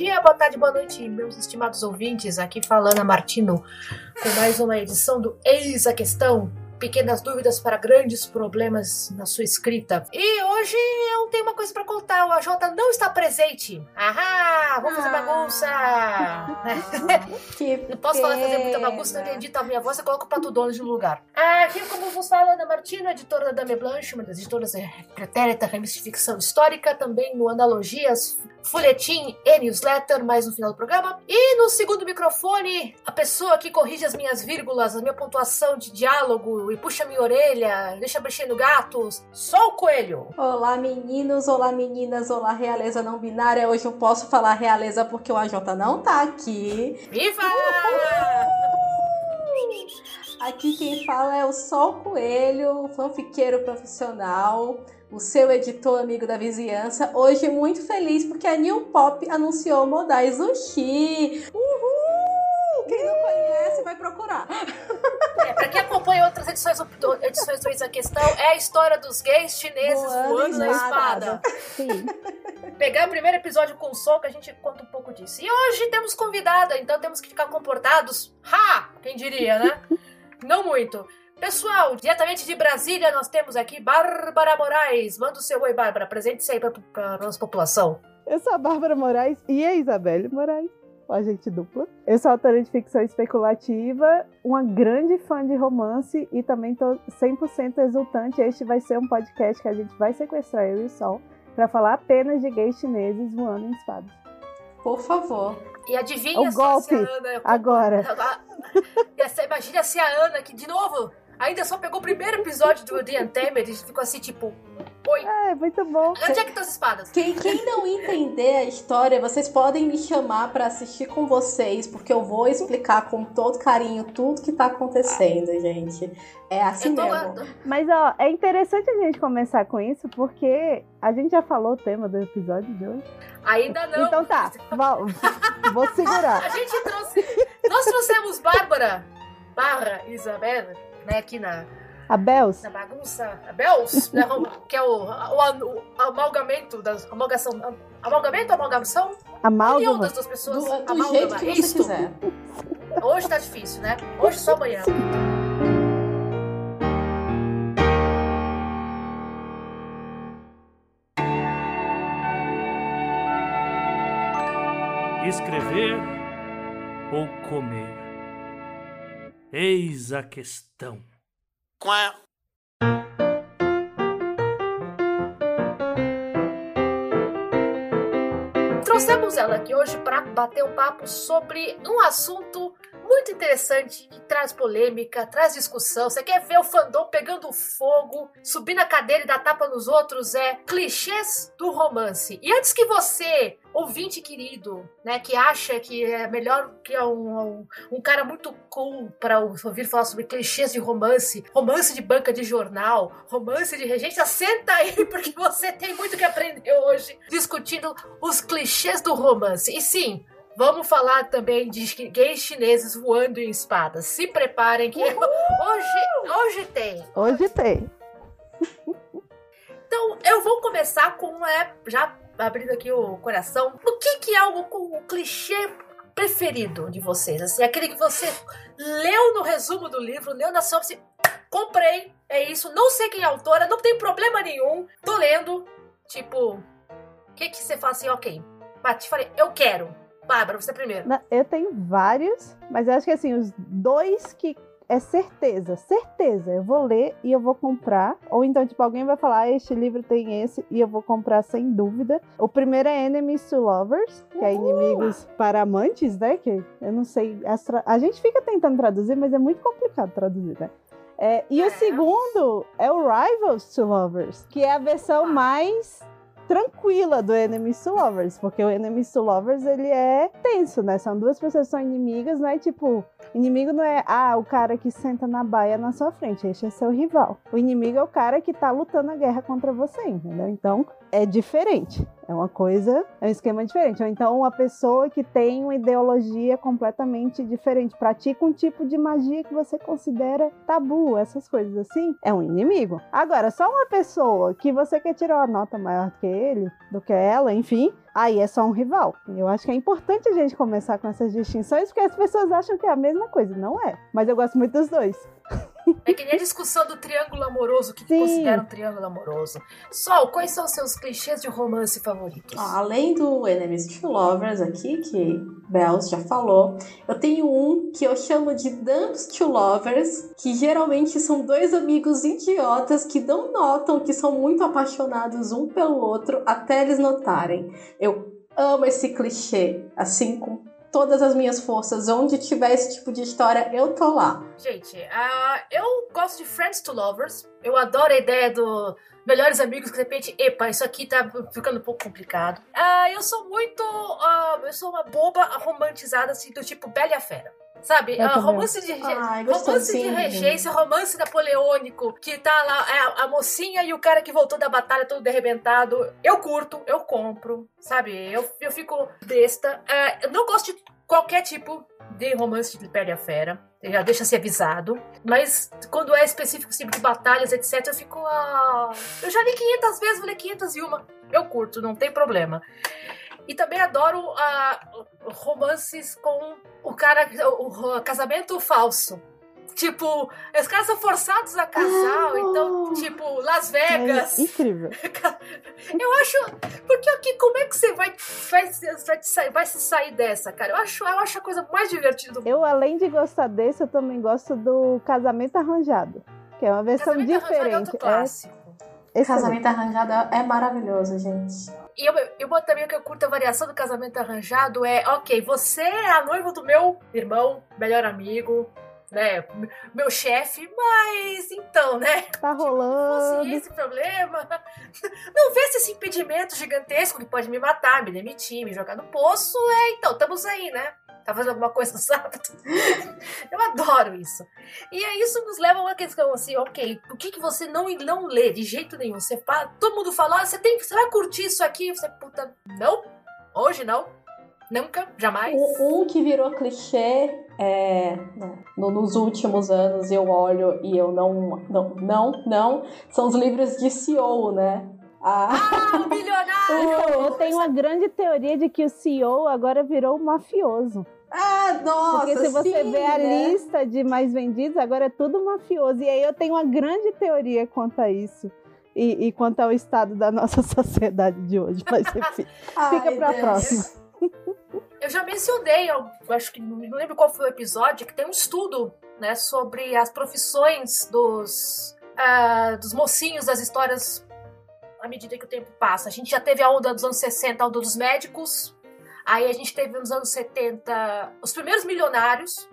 dia, boa tarde, boa noite, meus estimados ouvintes. Aqui falando a Martino com mais uma edição do Eis a Questão. Pequenas dúvidas para grandes problemas na sua escrita. E hoje eu tenho uma coisa para contar. O AJ não está presente. Ahá! Vamos fazer bagunça! Que Não posso falar fazer muita bagunça, não edita a minha voz, eu coloco o Pato Donald no lugar. Aqui, como vos fala, Ana Martina, editora da Dame Blanche, uma das editoras é, pretérita, de ficção histórica, também no Analogias, Folhetim e Newsletter, mais no final do programa. E no segundo microfone, a pessoa que corrige as minhas vírgulas, a minha pontuação de diálogo e puxa minha orelha, deixa mexendo gatos, só o coelho. Olá meninos, olá meninas, olá realeza não binária. Hoje eu posso falar realeza porque o AJ não tá aqui. Viva! Aqui quem fala é o Sol Coelho, fanfiqueiro profissional, o seu editor amigo da vizinhança. Hoje muito feliz porque a New Pop anunciou modais Sushi. Uhul! Quem não conhece vai procurar. É, pra quem acompanha outras edições, do- edições do Eis a Questão, é a história dos gays chineses Voando voando na espada. Sim. Pegar o primeiro episódio com o Sol, que a gente conta um pouco disso. E hoje temos convidada, então temos que ficar comportados. Ha! Quem diria, né? Não muito. Pessoal, diretamente de Brasília, nós temos aqui Bárbara Moraes. Manda o seu oi, Bárbara. Presente-se aí pra, pra nossa população. Eu sou a Bárbara Moraes e a Isabelle Moraes, agente dupla. Eu sou autora de ficção especulativa, uma grande fã de romance e também tô 100% exultante. Este vai ser um podcast que a gente vai sequestrar eu e o Sol para falar apenas de gays chineses voando em espadas. Por favor. E adivinha O só se a golpe. Ana... Agora. Essa- Imagina se a Ana, que de novo, ainda só pegou o primeiro episódio do The Untamed e ficou assim, tipo... Oi, É, muito bom. onde é que estão as espadas? Quem, quem não entender a história, vocês podem me chamar pra assistir com vocês, porque eu vou explicar com todo carinho tudo que tá acontecendo, gente. É assim Eu tô lá... mesmo. Mas ó, é interessante a gente começar com isso porque a gente já falou o tema do episódio de hoje. Ainda não. Então tá, vou, vou segurar. A gente trouxe. Nós trouxemos Bárbara barra Isabela, né, aqui na, A Bels, na bagunça. A Bels, né, que é o, o, o amalgamento das. Amalgação. Amalgamento ou amalgamação? União amálgama. das duas pessoas. Do, do jeito que você Isto. quiser. Hoje tá difícil, né? Hoje só amanhã. Escrever ou comer? Eis a questão. Trouxemos ela aqui hoje para bater um papo sobre um assunto muito interessante que traz polêmica, traz discussão. Você quer ver o fandom pegando fogo, subir na cadeira e dar tapa nos outros? É clichês do romance. E antes que você, ouvinte querido, né, que acha que é melhor que é um, um, um cara muito cool para ouvir falar sobre clichês de romance, romance de banca de jornal, romance de regência, senta aí porque você tem muito que aprender hoje discutindo os clichês do romance. E sim, vamos falar também de gays chineses voando em espadas. Se preparem que hoje, hoje tem. Hoje tem. Então, eu vou começar com, é, já abrindo aqui o coração, o que que é o, o clichê preferido de vocês? Assim, aquele que você leu no resumo do livro, leu na sinopse, comprei, é isso, não sei quem é a autora, não tem problema nenhum, tô lendo, tipo, o que que você fala assim, ok, bati, falei, eu quero. Bárbara, você primeiro. Eu tenho vários, mas acho que assim, os dois que é certeza, certeza. Eu vou ler e eu vou comprar. Ou então, tipo, alguém vai falar, ah, este livro tem esse e eu vou comprar sem dúvida. O primeiro é Enemies to Lovers, que é inimigos para amantes, né? Que eu não sei. tra- A gente fica tentando traduzir, mas é muito complicado traduzir, né? É, e É. o segundo é o Rivals to Lovers, que é a versão Ah. mais tranquila do Enemies to Lovers, porque o Enemies to Lovers ele é tenso, né? São duas pessoas que são inimigas, não é tipo. Inimigo não é, ah, o cara que senta na baia na sua frente, este é seu rival. O inimigo é o cara que tá lutando a guerra contra você, entendeu? Então é diferente. É uma coisa, é um esquema diferente. Ou então uma pessoa que tem uma ideologia completamente diferente, pratica um tipo de magia que você considera tabu, essas coisas assim, é um inimigo. Agora, só uma pessoa que você quer tirar uma nota maior do que ele, do que ela, enfim, aí é só um rival. Eu acho que é importante a gente começar com essas distinções, porque as pessoas acham que é a mesma coisa. Não é. Mas eu gosto muito dos dois. É que nem a discussão do triângulo amoroso, o que, que considera um triângulo amoroso. Sol, quais são os seus clichês de romance favoritos? Ó, além do Enemies to Lovers aqui, que Bells já falou, eu tenho um que eu chamo de Dumps to Lovers, que geralmente são dois amigos idiotas que não notam que são muito apaixonados um pelo outro até eles notarem. Eu amo esse clichê, assim, com todas as minhas forças. Onde tiver esse tipo de história, eu tô lá. Gente, ah, eu gosto de Friends to Lovers. Eu adoro a ideia do melhores amigos que de repente, epa, isso aqui tá ficando um pouco complicado. Ah, eu sou muito. ah, eu sou uma boba romantizada, assim, do tipo Bela Fera. Sabe? Também. romance de, rege- Ai, romance de regência, romance napoleônico, que tá lá é, a mocinha e o cara que voltou da batalha todo derrebentado. Eu curto, eu compro, sabe? Eu, eu fico besta. Ah, eu não gosto de qualquer tipo de romance de Bela e a Fera. Já deixa ser avisado. Mas quando é específico, assim, de batalhas, etc., eu fico. Ah, eu já li 500 vezes, vou ler 501. Eu curto, não tem problema. E também adoro ah, romances com o cara. O, o casamento falso. Tipo, os caras são forçados a casar, Ah. então, tipo, Las É Vegas. incrível. Eu acho. Porque aqui, como é que você vai, vai, vai, te sair- vai se sair dessa, cara? Eu acho, eu acho a coisa mais divertida do mundo. Eu, além de gostar desse, eu também gosto do Casamento Arranjado, que é uma versão Casamento Arranjado é diferente. outro clássico. É excelente. Casamento arranjado é maravilhoso, gente. E eu, eu também o que eu curto a variação do casamento arranjado é, ok, você é a noiva do meu irmão, melhor amigo, né? Meu chefe, mas então, né? Tá Fosse rolando. esse problema. Não vê se esse impedimento gigantesco que pode me matar, me demitir, me jogar no poço. É, então, estamos aí, né? Tá fazendo alguma coisa no sábado? Eu adoro isso. E aí isso nos leva a uma questão assim, ok, o que, que você não, não lê de jeito nenhum? Você fala, todo mundo fala, ah, você, tem, você vai curtir isso aqui? Você, puta, não, hoje não, nunca, jamais. Um, um que virou clichê é, né, no- nos últimos anos eu olho e eu não, não, não, não, são os livros de CEO, né? Ah, Ah, o milionário! Eu, eu tenho uma grande teoria de que o CEO agora virou um mafioso. ah, nossa, Porque se você sim, vê a né? lista de mais vendidos, agora é tudo mafioso. E aí eu tenho uma grande teoria quanto a isso. E, e quanto ao estado da nossa sociedade de hoje. Mas enfim, fica pra Deus. próxima. Eu já mencionei, eu acho que não lembro qual foi o episódio, que tem um estudo né, sobre as profissões dos, ah, dos mocinhos das histórias à medida que o tempo passa. A gente já teve a onda dos anos 60, a onda dos médicos, aí a gente teve nos anos 70 os primeiros milionários,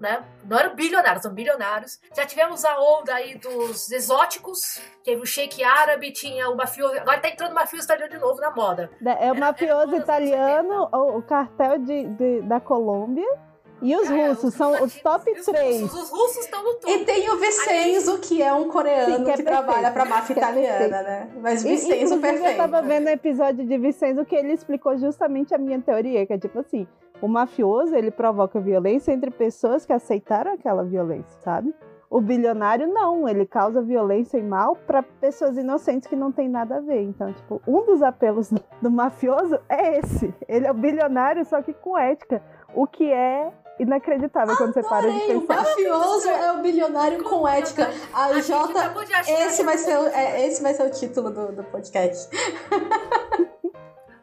né? Não eram bilionários, são bilionários. Já tivemos a onda aí dos exóticos, teve o shake árabe, tinha o mafioso, agora tá entrando o mafioso italiano de novo na moda. É o mafioso todas as italiano, o, o cartel de, de- da Colômbia e os É, russos. São os top e os três. russos. Os russos estão no topo. E tem o Vicenzo, que é um coreano Sim, que é que trabalha perfeito. pra máfia é italiana, né? Mas E, Vicenzo inclusive, perfeito. eu tava vendo o episódio de Vicenzo que ele explicou justamente a minha teoria, que é tipo assim, o mafioso, ele provoca violência entre pessoas que aceitaram aquela violência, sabe? O bilionário não, ele causa violência e mal para pessoas inocentes que não tem nada a ver. Então, tipo, um dos apelos do, do mafioso é esse. Ele é o bilionário, só que com ética, o que é inacreditável quando você para de Adorei, o pensar. mafioso é o bilionário com ética. A A Jota, esse vai ser, o- é, esse vai ser o título do, do podcast.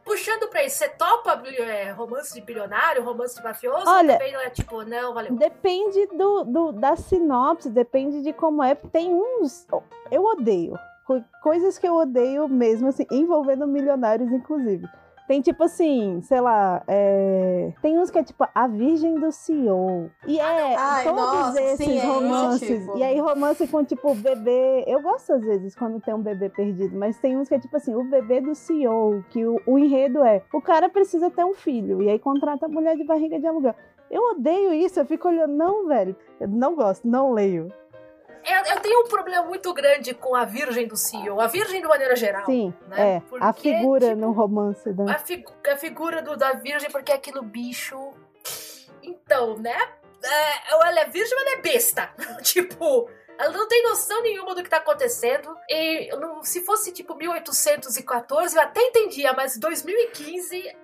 Puxando pra isso, você topa é, romance de bilionário, romance de mafioso? Olha- Também não é tipo, não, valeu. Depende do, do- da sinopse, depende de como é. Tem uns. Eu odeio. Co- Coisas que eu odeio mesmo, assim, envolvendo milionários, inclusive. Tem tipo assim, sei lá, é, tem uns que é tipo A Virgem do CEO. E é Ai, todos nossa, esses sim, é romances. tipo. E aí, romance com tipo bebê. Eu gosto às vezes quando tem um bebê perdido, mas tem uns que é tipo assim, o bebê do CEO, que o, o enredo é: o cara precisa ter um filho, e aí contrata a mulher de barriga de aluguel. Eu odeio isso, eu fico olhando, não, velho, eu não gosto, não leio. Eu, eu tenho um problema muito grande com a virgem do CEO, a virgem de maneira geral. Sim, né? é. Porque, a figura tipo, no romance da. A, figu- a figura do, da virgem, porque é aquilo bicho. Então, né? É, ela é virgem, mas ela é besta. tipo, ela não tem noção nenhuma do que tá acontecendo. E não- se fosse tipo 1814, eu até entendia, mas 2015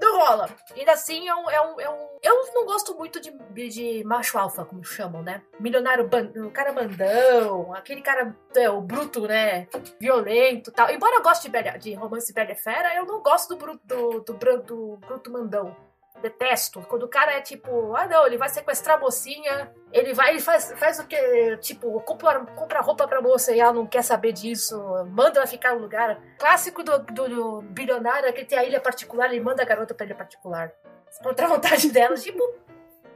não rola. Ainda assim, é um, é um, é um- Eu não gosto muito de, de macho alfa, como chamam, né? Milionário, ban... o cara mandão, aquele cara, é, o bruto, né? Violento tal. Embora eu goste de, de romance e Fera, eu não gosto do bruto, do, do, bran- do bruto mandão. Detesto. Quando o cara é tipo, ah não, ele vai sequestrar a mocinha, ele vai, ele faz, faz o que? Tipo, compra, compra roupa pra moça e ela não quer saber disso, manda ela ficar no lugar. Clássico do, do, do bilionário é que tem a ilha particular, ele manda a garota pra ilha particular. Contra a vontade dela, tipo,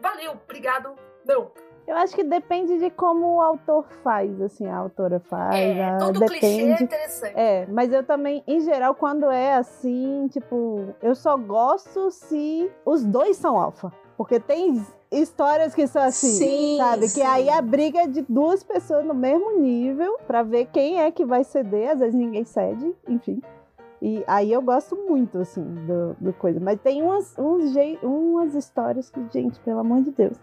valeu, obrigado, não. Eu acho que depende de como o autor faz, assim, a autora faz. É, a- todo clichê é depende. interessante. É, mas eu também, em geral, quando é assim, tipo, eu só gosto se os dois são alfa. Porque tem histórias que são assim, Sim, sabe? sim. Que aí a briga é de duas pessoas no mesmo nível pra ver quem é que vai ceder. Às vezes ninguém cede, enfim. E aí eu gosto muito, assim, do, do coisa. Mas tem umas, uns umas histórias que, gente, pelo amor de Deus.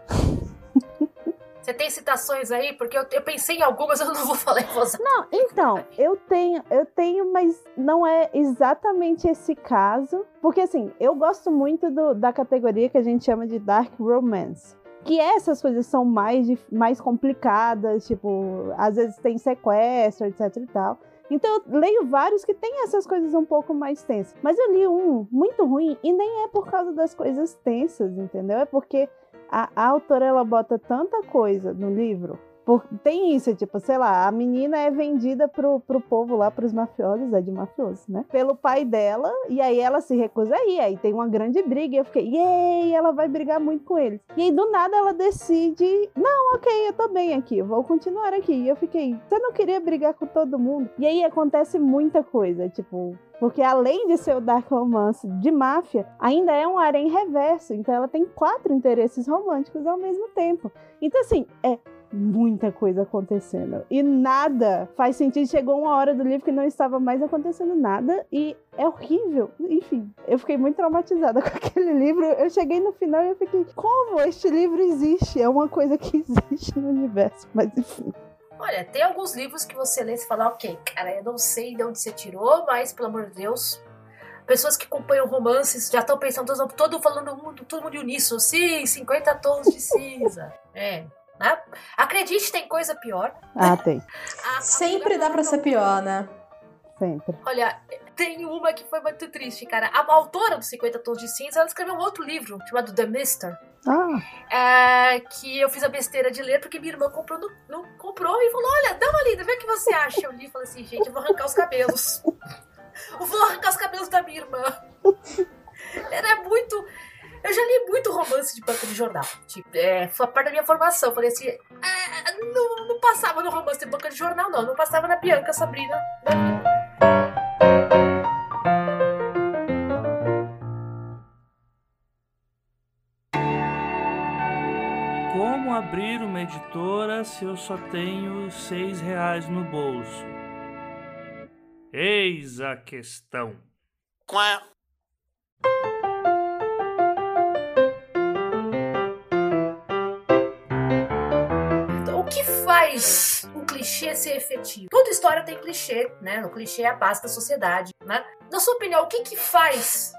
Você tem citações aí? Porque eu, eu pensei em algumas, eu não vou falar em voz. Não, então, eu tenho, eu tenho, mas não é exatamente esse caso. Porque assim, eu gosto muito do- da categoria que a gente chama de Dark Romance. Que essas coisas são mais, mais complicadas, tipo, às vezes tem sequestro, etc e tal. Então eu leio vários que tem essas coisas um pouco mais tensas. Mas eu li um muito ruim e nem é por causa das coisas tensas, entendeu? É porque a, a autora ela bota tanta coisa no livro. Por- tem isso, tipo, sei lá, a menina é vendida pro, pro povo lá, pros mafiosos, é de mafiosos, né? Pelo pai dela, e aí ela se recusa a ir, aí tem uma grande briga, e eu fiquei, yay, ela vai brigar muito com eles. E aí do nada ela decide, não, ok, eu tô bem aqui, vou continuar aqui. E eu fiquei, você não queria brigar com todo mundo? E aí acontece muita coisa, tipo, porque além de ser o Dark Romance de máfia, ainda é um harém reverso. Então ela tem quatro interesses românticos ao mesmo tempo. Então, assim, é muita coisa acontecendo. E nada faz sentido. Chegou uma hora do livro que não estava mais acontecendo nada. E é horrível. Enfim, eu fiquei muito traumatizada com aquele livro. Eu cheguei no final e eu fiquei, como este livro existe? É uma coisa que existe no universo. Mas enfim. Olha, tem alguns livros que você lê e fala, ok, cara, eu não sei de onde você tirou, mas pelo amor de Deus. Pessoas que acompanham romances já estão pensando todo, todo falando todo mundo uníssono. Sim, 50 tons de cinza. É. Né? Acredite, tem coisa pior. Ah, tem. A- a Sempre dá pra ser pior, né? Sempre. Olha, tem uma que foi muito triste, cara. A autora dos 50 Tons de Cinza, ela escreveu um outro livro chamado The Mister, Ah, é, que eu fiz a besteira de ler porque minha irmã comprou, no, no- comprou e falou: Olha, dá uma lida, vê o que você acha. Eu li e falei assim: Gente, eu vou arrancar os cabelos. Eu vou arrancar os cabelos da minha irmã. Era é muito. Eu já li muito romance de banca de jornal. Tipo, é, foi parte da minha formação. Falei assim: "Ah, não, não passava no romance de banca de jornal, não. Não passava na Bianca Sabrina. Como abrir uma editora se eu só tenho seis reais no bolso? Eis a questão. Então, faz um clichê ser efetivo? Toda história tem clichê, né? O clichê é a base da sociedade, né? Na sua opinião, o que que faz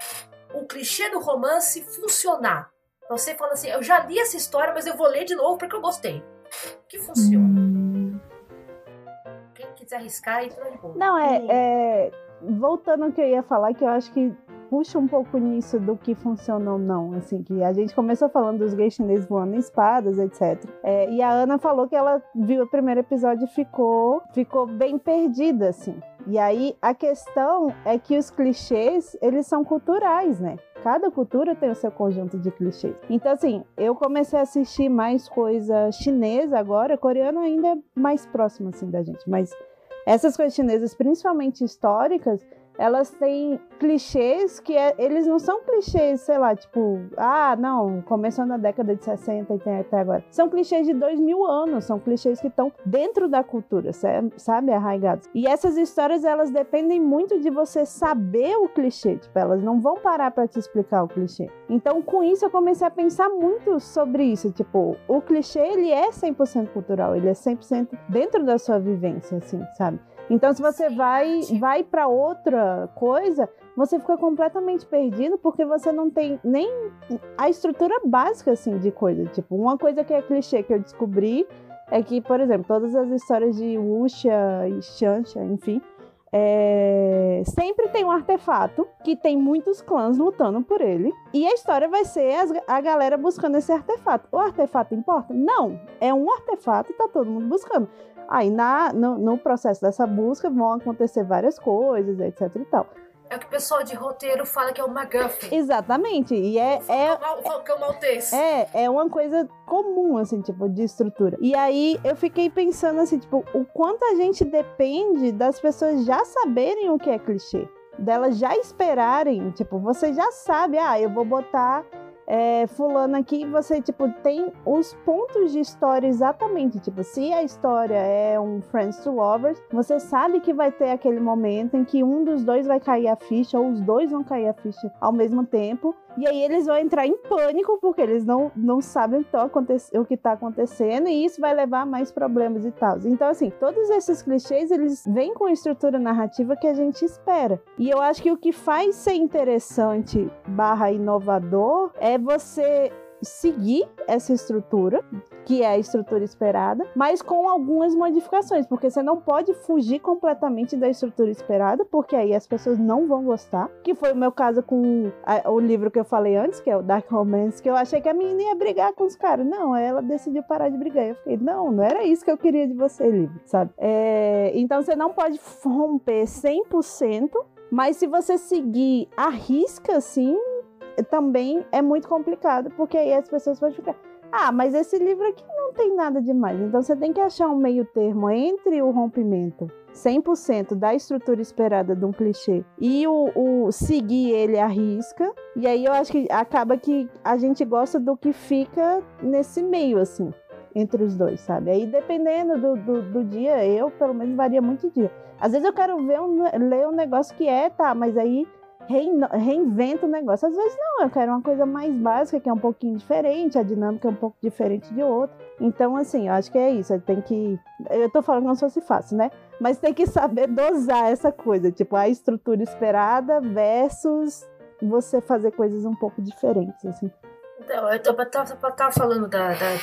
o clichê do romance funcionar? Você fala assim, eu já li essa história, mas eu vou ler de novo porque eu gostei. O que funciona? hum. Quem quiser arriscar, entra de boa. Não, é, é. Voltando ao que eu ia falar, que eu acho que puxa um pouco nisso do que funciona ou não. Assim, que a gente começou falando dos gays chineses voando em espadas, etc. É, e a Ana falou que ela viu o primeiro episódio e ficou, ficou bem perdida, assim. E aí a questão é que os clichês, eles são culturais, né? Cada cultura tem o seu conjunto de clichês. Então, assim, eu comecei a assistir mais coisa chinesa agora, coreano ainda é mais próximo, assim, da gente. Mas essas coisas chinesas, principalmente históricas, elas têm clichês que é, eles não são clichês, sei lá, tipo, ah, não, começou na década de 60 e tem até agora. São clichês de dois mil anos, são clichês que estão dentro da cultura, sabe, arraigados. E essas histórias, elas dependem muito de você saber o clichê, tipo, elas não vão parar para te explicar o clichê. Então, com isso, eu comecei a pensar muito sobre isso, tipo, o clichê, ele é 100% cultural, ele é 100% dentro da sua vivência, assim, sabe? Então, se você vai, vai para outra coisa, você fica completamente perdido porque você não tem nem a estrutura básica assim de coisa. Tipo, uma coisa que é clichê que eu descobri é que, por exemplo, todas as histórias de Wuxia e Xanxa, enfim, é... sempre tem um artefato que tem muitos clãs lutando por ele. E a história vai ser as, a galera buscando esse artefato. O artefato importa? Não. É um artefato e tá todo mundo buscando. Aí na, no, no processo dessa busca vão acontecer várias coisas, etc e tal. É o que o pessoal de roteiro fala que é o McGuffin. Exatamente. E é. É, Falcão Maltês. É, é uma coisa comum, assim, tipo, de estrutura. E aí eu fiquei pensando assim, tipo, o quanto a gente depende das pessoas já saberem o que é clichê. Delas já esperarem, tipo, você já sabe, ah, eu vou botar é, fulano aqui, você, tipo, tem os pontos de história exatamente. Tipo, se a história é um Friends to Lovers, você sabe que vai ter aquele momento em que um dos dois vai cair a ficha, ou os dois vão cair a ficha ao mesmo tempo. E aí eles vão entrar em pânico, porque eles não, não sabem o, que está acontecendo, e isso vai levar a mais problemas e tal. Então, assim, todos esses clichês, eles vêm com a estrutura narrativa que a gente espera. E eu acho que o que faz ser interessante barra inovador é você seguir essa estrutura, que é a estrutura esperada, mas com algumas modificações, porque você não pode fugir completamente da estrutura esperada, porque aí as pessoas não vão gostar. Que foi o meu caso com o livro que eu falei antes, que é o Dark Romance, que eu achei que a menina ia brigar com os caras. Não, ela decidiu parar de brigar. Eu fiquei, não, não era isso que eu queria de você, livro, sabe? É, então você não pode romper 100%, mas se você seguir a risca, assim, também é muito complicado, porque aí as pessoas podem ficar. Ah, mas esse livro aqui não tem nada demais. Então você tem que achar um meio termo entre o rompimento 100% da estrutura esperada de um clichê e o, o, seguir ele à risca. E aí eu acho que acaba que a gente gosta do que fica nesse meio, assim, entre os dois, sabe? Aí dependendo do, do, do dia, eu pelo menos varia muito dia. Às vezes eu quero ver um, ler um negócio que é, tá, mas aí reinventa o negócio. Às vezes não, eu quero uma coisa mais básica, que é um pouquinho diferente, a dinâmica é um pouco diferente de outra. Então, assim, eu acho que é isso. Tem que. Eu tô falando como se fosse fácil, né? Mas tem que saber dosar essa coisa, tipo, a estrutura esperada versus você fazer coisas um pouco diferentes, assim. Então, eu tava, tava falando da, da,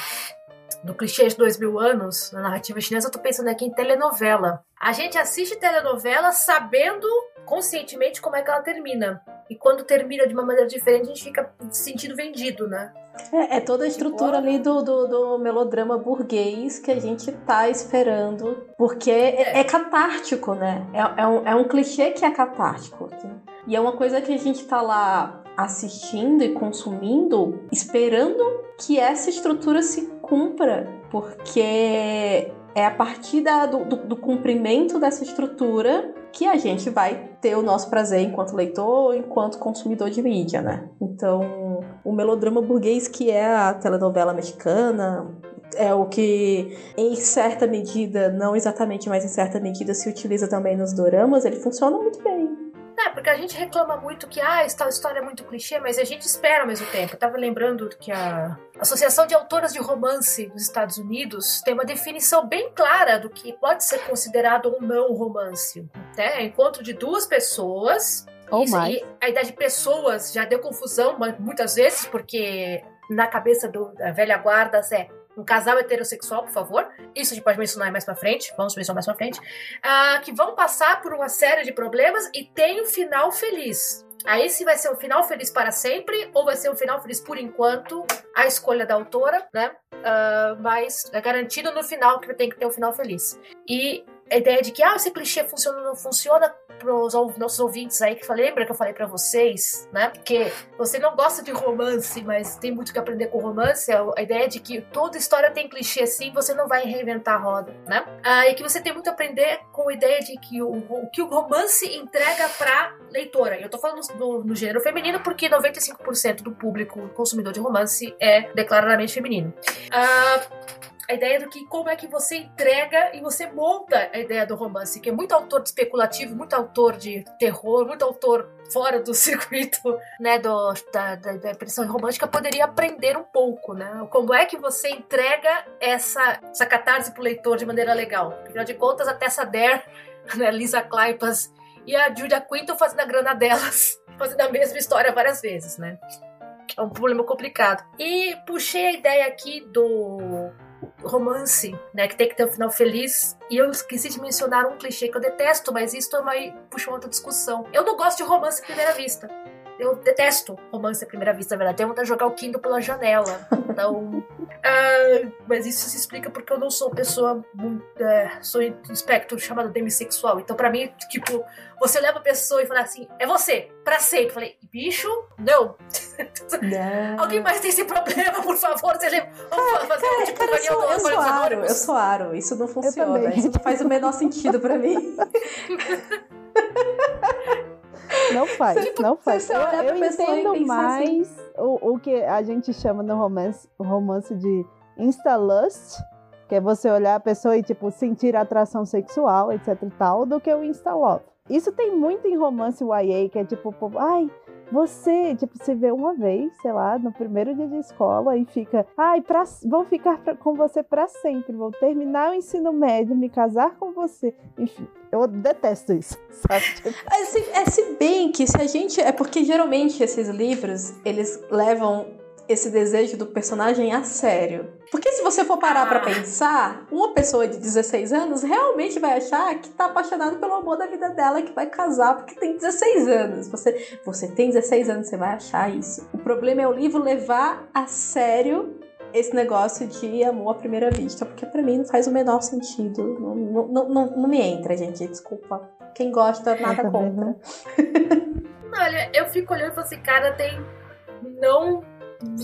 do clichê de dois mil anos na narrativa chinesa, eu tô pensando aqui em telenovela. A gente assiste telenovela sabendo conscientemente como é que ela termina. E quando termina de uma maneira diferente, a gente fica se sentindo vendido, né? É, é toda a estrutura ali do, do, do, melodrama burguês que a gente tá esperando, porque é, é catártico, né? É, é, um, é um clichê que é catártico. Assim. E é uma coisa que a gente tá lá assistindo e consumindo, esperando que essa estrutura se cumpra, porque é a partir da, do, do, do, cumprimento dessa estrutura que a gente vai ter o nosso prazer enquanto leitor, enquanto consumidor de mídia, né? Então, o melodrama burguês que é a telenovela mexicana, é o que, em certa medida, não exatamente, mas em certa medida, se utiliza também nos doramas, ele funciona muito bem. É, porque a gente reclama muito que, ah, essa história é muito clichê, mas a gente espera ao mesmo tempo. Eu tava lembrando que a Associação de Autoras de Romance dos Estados Unidos tem uma definição bem clara do que pode ser considerado ou não romance. Né? É encontro de duas pessoas. Ou mais. A idade de pessoas já deu confusão muitas vezes, porque na cabeça do, da velha guarda é um casal heterossexual, por favor. Isso a gente pode mencionar mais pra frente, vamos mencionar mais pra frente. Uh, que vão passar por uma série de problemas e tem um final feliz. Aí se vai ser um final feliz para sempre ou vai ser um final feliz por enquanto, a escolha da autora, né? Uh, mas é garantido no final que tem que ter um final feliz. E a ideia de que ah, esse clichê funciona ou não funciona para os nossos ouvintes aí que falei, lembra que eu falei para vocês, né? Que você não gosta de romance, mas tem muito que aprender com romance. A ideia de que toda história tem clichê sim, você não vai reinventar a roda, né? Ah, e que você tem muito a aprender com a ideia de que o, o que o romance entrega para leitora. Eu tô falando no, no gênero feminino porque 95% do público consumidor de romance é declaradamente feminino. Ah, a ideia do que como é que você entrega e você monta a ideia do romance, que é muito autor especulativo, muito autor de terror, muito autor fora do circuito, né, do, da, da, da impressão romântica, poderia aprender um pouco, né? Como é que você entrega essa, essa catarse pro leitor de maneira legal? Afinal de contas, a Tessa Dare, né, Lisa Kleypas e a Julia Quinton fazendo a grana delas, fazendo a mesma história várias vezes, né? É um problema complicado. E puxei a ideia aqui do romance, né? Que tem que ter um final feliz. E eu esqueci de mencionar um clichê que eu detesto, mas isso também puxa uma outra discussão. Eu não gosto de romance à primeira vista. Eu detesto romance à primeira vista, na verdade. Tenho vontade de jogar o Kindle pela janela. Então. uh, mas isso se explica porque eu não sou pessoa muito. Uh, sou um espectro chamado demissexual. Então, pra mim, tipo, você leva a pessoa e fala assim: é você, pra sempre. Eu falei, bicho, não. não. Alguém mais tem esse problema, por favor? Você lembra? Vamos fazer cara, um tipo cara, eu, sou, eu sou aro, eu sou aro. Isso não funciona. Isso não faz o menor sentido pra mim. Não faz, tipo, não faz. Eu, eu entendo assim. mais assim. o, o que a gente chama no romance, romance de insta-lust, que é você olhar a pessoa e, tipo, sentir atração sexual, etc e tal, do que o insta-love. Isso tem muito em romance YA, que é tipo, ai, você, tipo, se vê uma vez, sei lá, no primeiro dia de escola e fica, ai, pra, vou ficar pra, com você para sempre, vou terminar o ensino médio, me casar com você. Enfim, eu detesto isso, sabe? É se, é, se bem que se a gente. É porque geralmente esses livros, eles levam esse desejo do personagem a sério. Porque se você for parar para pensar, uma pessoa de 16 anos realmente vai achar que tá apaixonado pelo amor da vida dela, que vai casar porque tem 16 anos. Você, você tem 16 anos, você vai achar isso. O problema é o livro levar a sério esse negócio de amor à primeira vista, porque para mim não faz o menor sentido. Não, não, não, não me entra, gente. Desculpa. Quem gosta, nada contra. Olha, eu fico olhando e falo assim, cara, tem. Não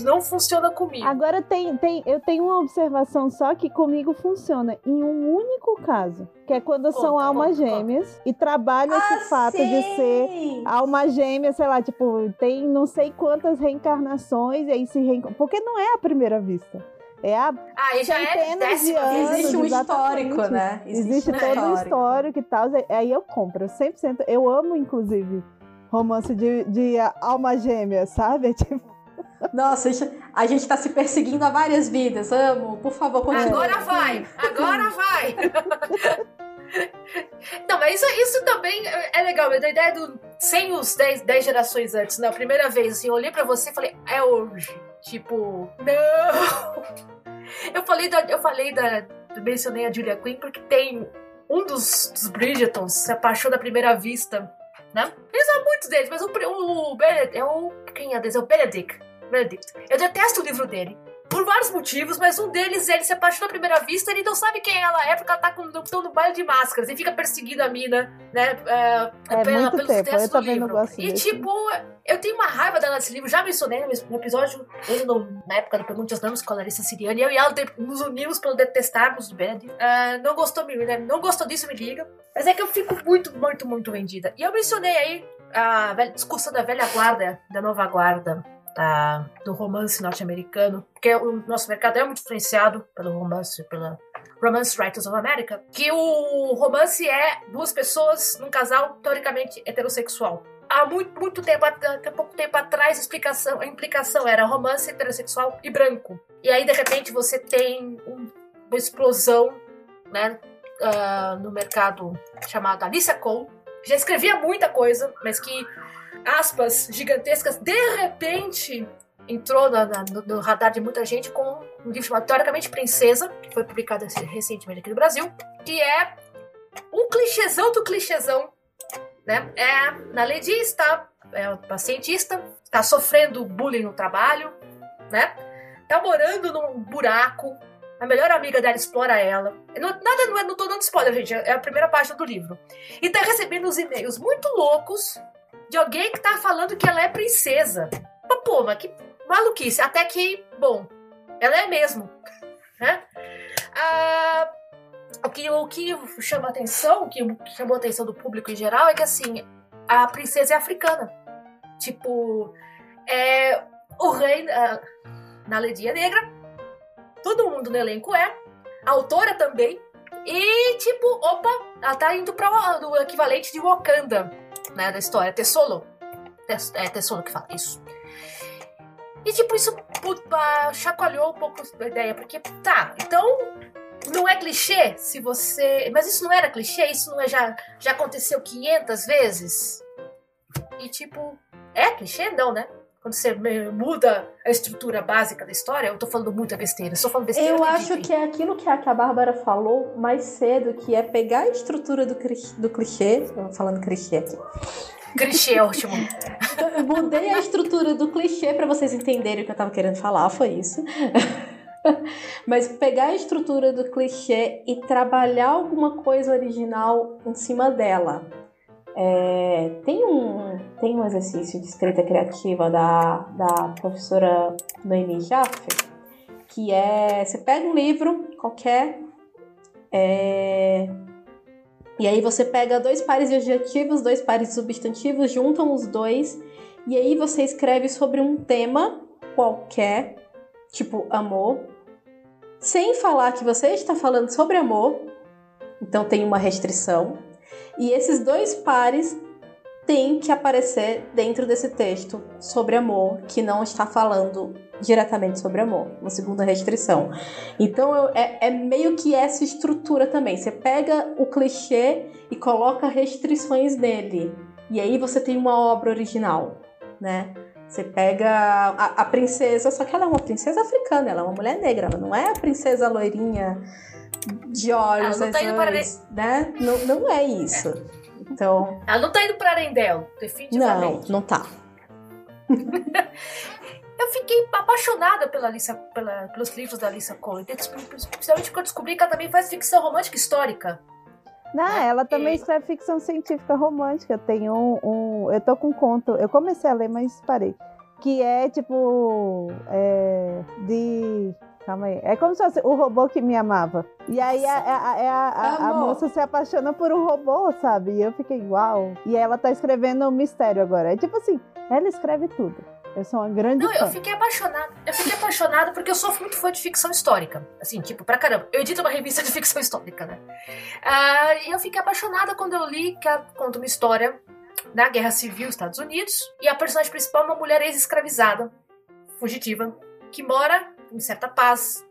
não funciona comigo. Agora tem, tem, eu tenho uma observação só que comigo funciona em um único caso, que é quando são almas gêmeas e trabalha ah, esse fato sim. de ser alma gêmea, sei lá, tipo, tem não sei quantas reencarnações e aí se reencarna, porque não é a primeira vista. É a ah, já é de anos. Existe um histórico, né? Existe, Existe todo histórico. um histórico e tal. Aí eu compro, 100%. Eu amo, inclusive, romance de, de alma gêmea, sabe? Tipo, nossa, a gente tá se perseguindo há várias vidas. Amo, por favor, continue. Agora vai! Agora vai! Não, mas isso, isso também é legal. A ideia do. Sem os 10, 10 gerações antes, na né? primeira vez, assim, eu olhei pra você e falei, é hoje. Tipo, não! Eu falei da. Eu falei da. Mencionei a Julia Quinn porque tem um dos, dos Bridgetons se apaixona à primeira vista, né? Eles são muitos deles, mas o, o, o Benedict, é o. Quem é desse? É o Benedict. Benedict. Eu detesto o livro dele. Por vários motivos, mas um deles ele se apaixona à primeira vista, ele não sabe quem ela é, porque ela tá com, no, no baile de máscaras e fica perseguindo a mina, né? É, é pela, pelos tempo. textos do livro. E desse. tipo, eu tenho uma raiva dela nesse livro, já mencionei no episódio, no, na época do Perguntas Nomes com a Larissa eu e ela nos unimos pelo detestarmos o Benedict. Uh, não gostou, me, né? não gostou disso, me liga. Mas é que eu fico muito, muito, muito vendida. E eu mencionei aí a velha, discussão da velha guarda, da nova guarda da, do romance norte-americano, porque o nosso mercado é muito influenciado pelo romance, pela Romance Writers of America, que o romance é duas pessoas num casal teoricamente heterossexual. Há muito, muito tempo, até pouco tempo atrás, a, explicação, a implicação era romance heterossexual e branco. E aí, de repente, você tem um, uma explosão né, uh, no mercado chamado Alicia Cole, já escrevia muita coisa, mas que aspas gigantescas, de repente entrou na, na, no, radar de muita gente com um livro chamado Teoricamente Princesa, que foi publicado recentemente aqui no Brasil, que é um clichêzão do clichêzão, né? É na está é uma cientista, está sofrendo bullying no trabalho, né? Tá morando num buraco A melhor amiga dela explora ela. Não, nada, não, é, não tô dando spoiler, gente. É a primeira página do livro. E tá recebendo uns e-mails muito loucos de alguém que tá falando que ela é princesa. Mas, pô, mas que maluquice. Até que, bom, ela é mesmo. Né? Ah, o, que, o que chama atenção, o que chamou a atenção do público em geral é que, assim, a princesa é africana. Tipo, é o rei uh, na Ledinha Negra, todo mundo no elenco é, a autora também, e tipo, opa, ela tá indo para o equivalente de Wakanda, né, da história, Tessolo. É Tessolo que fala isso. E tipo, isso puta, chacoalhou um pouco a ideia, porque tá, então não é clichê se você. Mas isso não era clichê? Isso não é já, já aconteceu 500 vezes? E tipo, é clichê? Não, né? Quando você muda a estrutura básica da história, eu tô falando muita besteira, só falando besteira. Eu acho que é aquilo que a, que a Bárbara falou mais cedo, que é pegar a estrutura do, do clichê, falando clichê aqui. Clichê é ótimo. eu mudei a estrutura do clichê para vocês entenderem o que eu tava querendo falar, foi isso. Mas pegar a estrutura do clichê e trabalhar alguma coisa original em cima dela. É, tem, um, tem um exercício de escrita criativa da, da professora Noemi Jaffe, que é: você pega um livro qualquer, é, e aí você pega dois pares de adjetivos, dois pares de substantivos, juntam os dois, e aí você escreve sobre um tema qualquer, tipo amor, sem falar que você está falando sobre amor, então tem uma restrição e esses dois pares têm que aparecer dentro desse texto sobre amor, que não está falando diretamente sobre amor, uma segunda restrição. Então eu, é, é, meio que essa estrutura também. Você pega o clichê e coloca restrições nele. E aí você tem uma obra original, né? Você pega a, a, princesa, só que ela é uma princesa africana, ela é uma mulher negra, ela não é a princesa loirinha de olhos ela não tá indo para né? Não, não é isso. Então. Ela não tá indo para Arendelle, definitivamente. Não, não tá. eu fiquei apaixonada pela Lisa, pela, pelos livros da Lisa Cole, principalmente quando descobri que ela também faz ficção romântica histórica. Não, né? ela também escreve ficção científica romântica. Tem um, um, Eu tô com um conto. Eu comecei a ler, mas parei. Que é tipo. É, de calma aí. É como se fosse o robô que me amava. E aí a, a, a, a, a moça se apaixona por um robô, sabe? E eu fiquei igual. E ela tá escrevendo um mistério agora. É tipo assim, ela escreve tudo. Eu sou uma grande Não, fã. eu fiquei apaixonada. Eu fiquei apaixonada porque eu sou muito fã de ficção histórica. Assim, tipo, pra caramba. Eu edito uma revista de ficção histórica, né? Uh, e eu fiquei apaixonada quando eu li que ela conta uma história da Guerra Civil dos Estados Unidos. E a personagem principal é uma mulher ex-escravizada, fugitiva, que mora em certa paz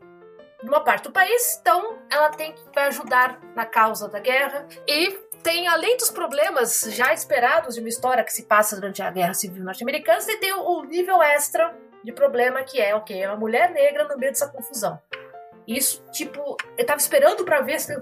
numa parte do país, então ela tem que ajudar na causa da guerra e tem, além dos problemas já esperados de uma história que se passa durante a Guerra Civil Norte-Americana, você tem o, nível extra de problema que é, ok, é uma mulher negra no meio dessa confusão. Isso, tipo, eu tava esperando para ver se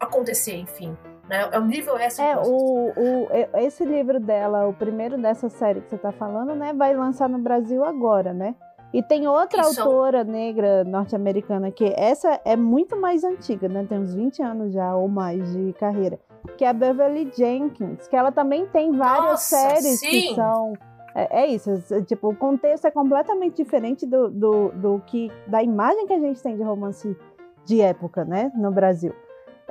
acontecer, enfim. Né? É um nível extra. É, o, o, esse livro dela, o primeiro dessa série que você tá falando, né, vai lançar no Brasil agora, né? E tem outra Isso. autora negra norte-americana que essa é muito mais antiga, né? Tem uns 20 anos já ou mais de carreira, que é a Beverly Jenkins, que ela também tem várias Nossa, séries sim. que são é, é, isso, tipo, o contexto é completamente diferente do, do, do que da imagem que a gente tem de romance de época, né, no Brasil.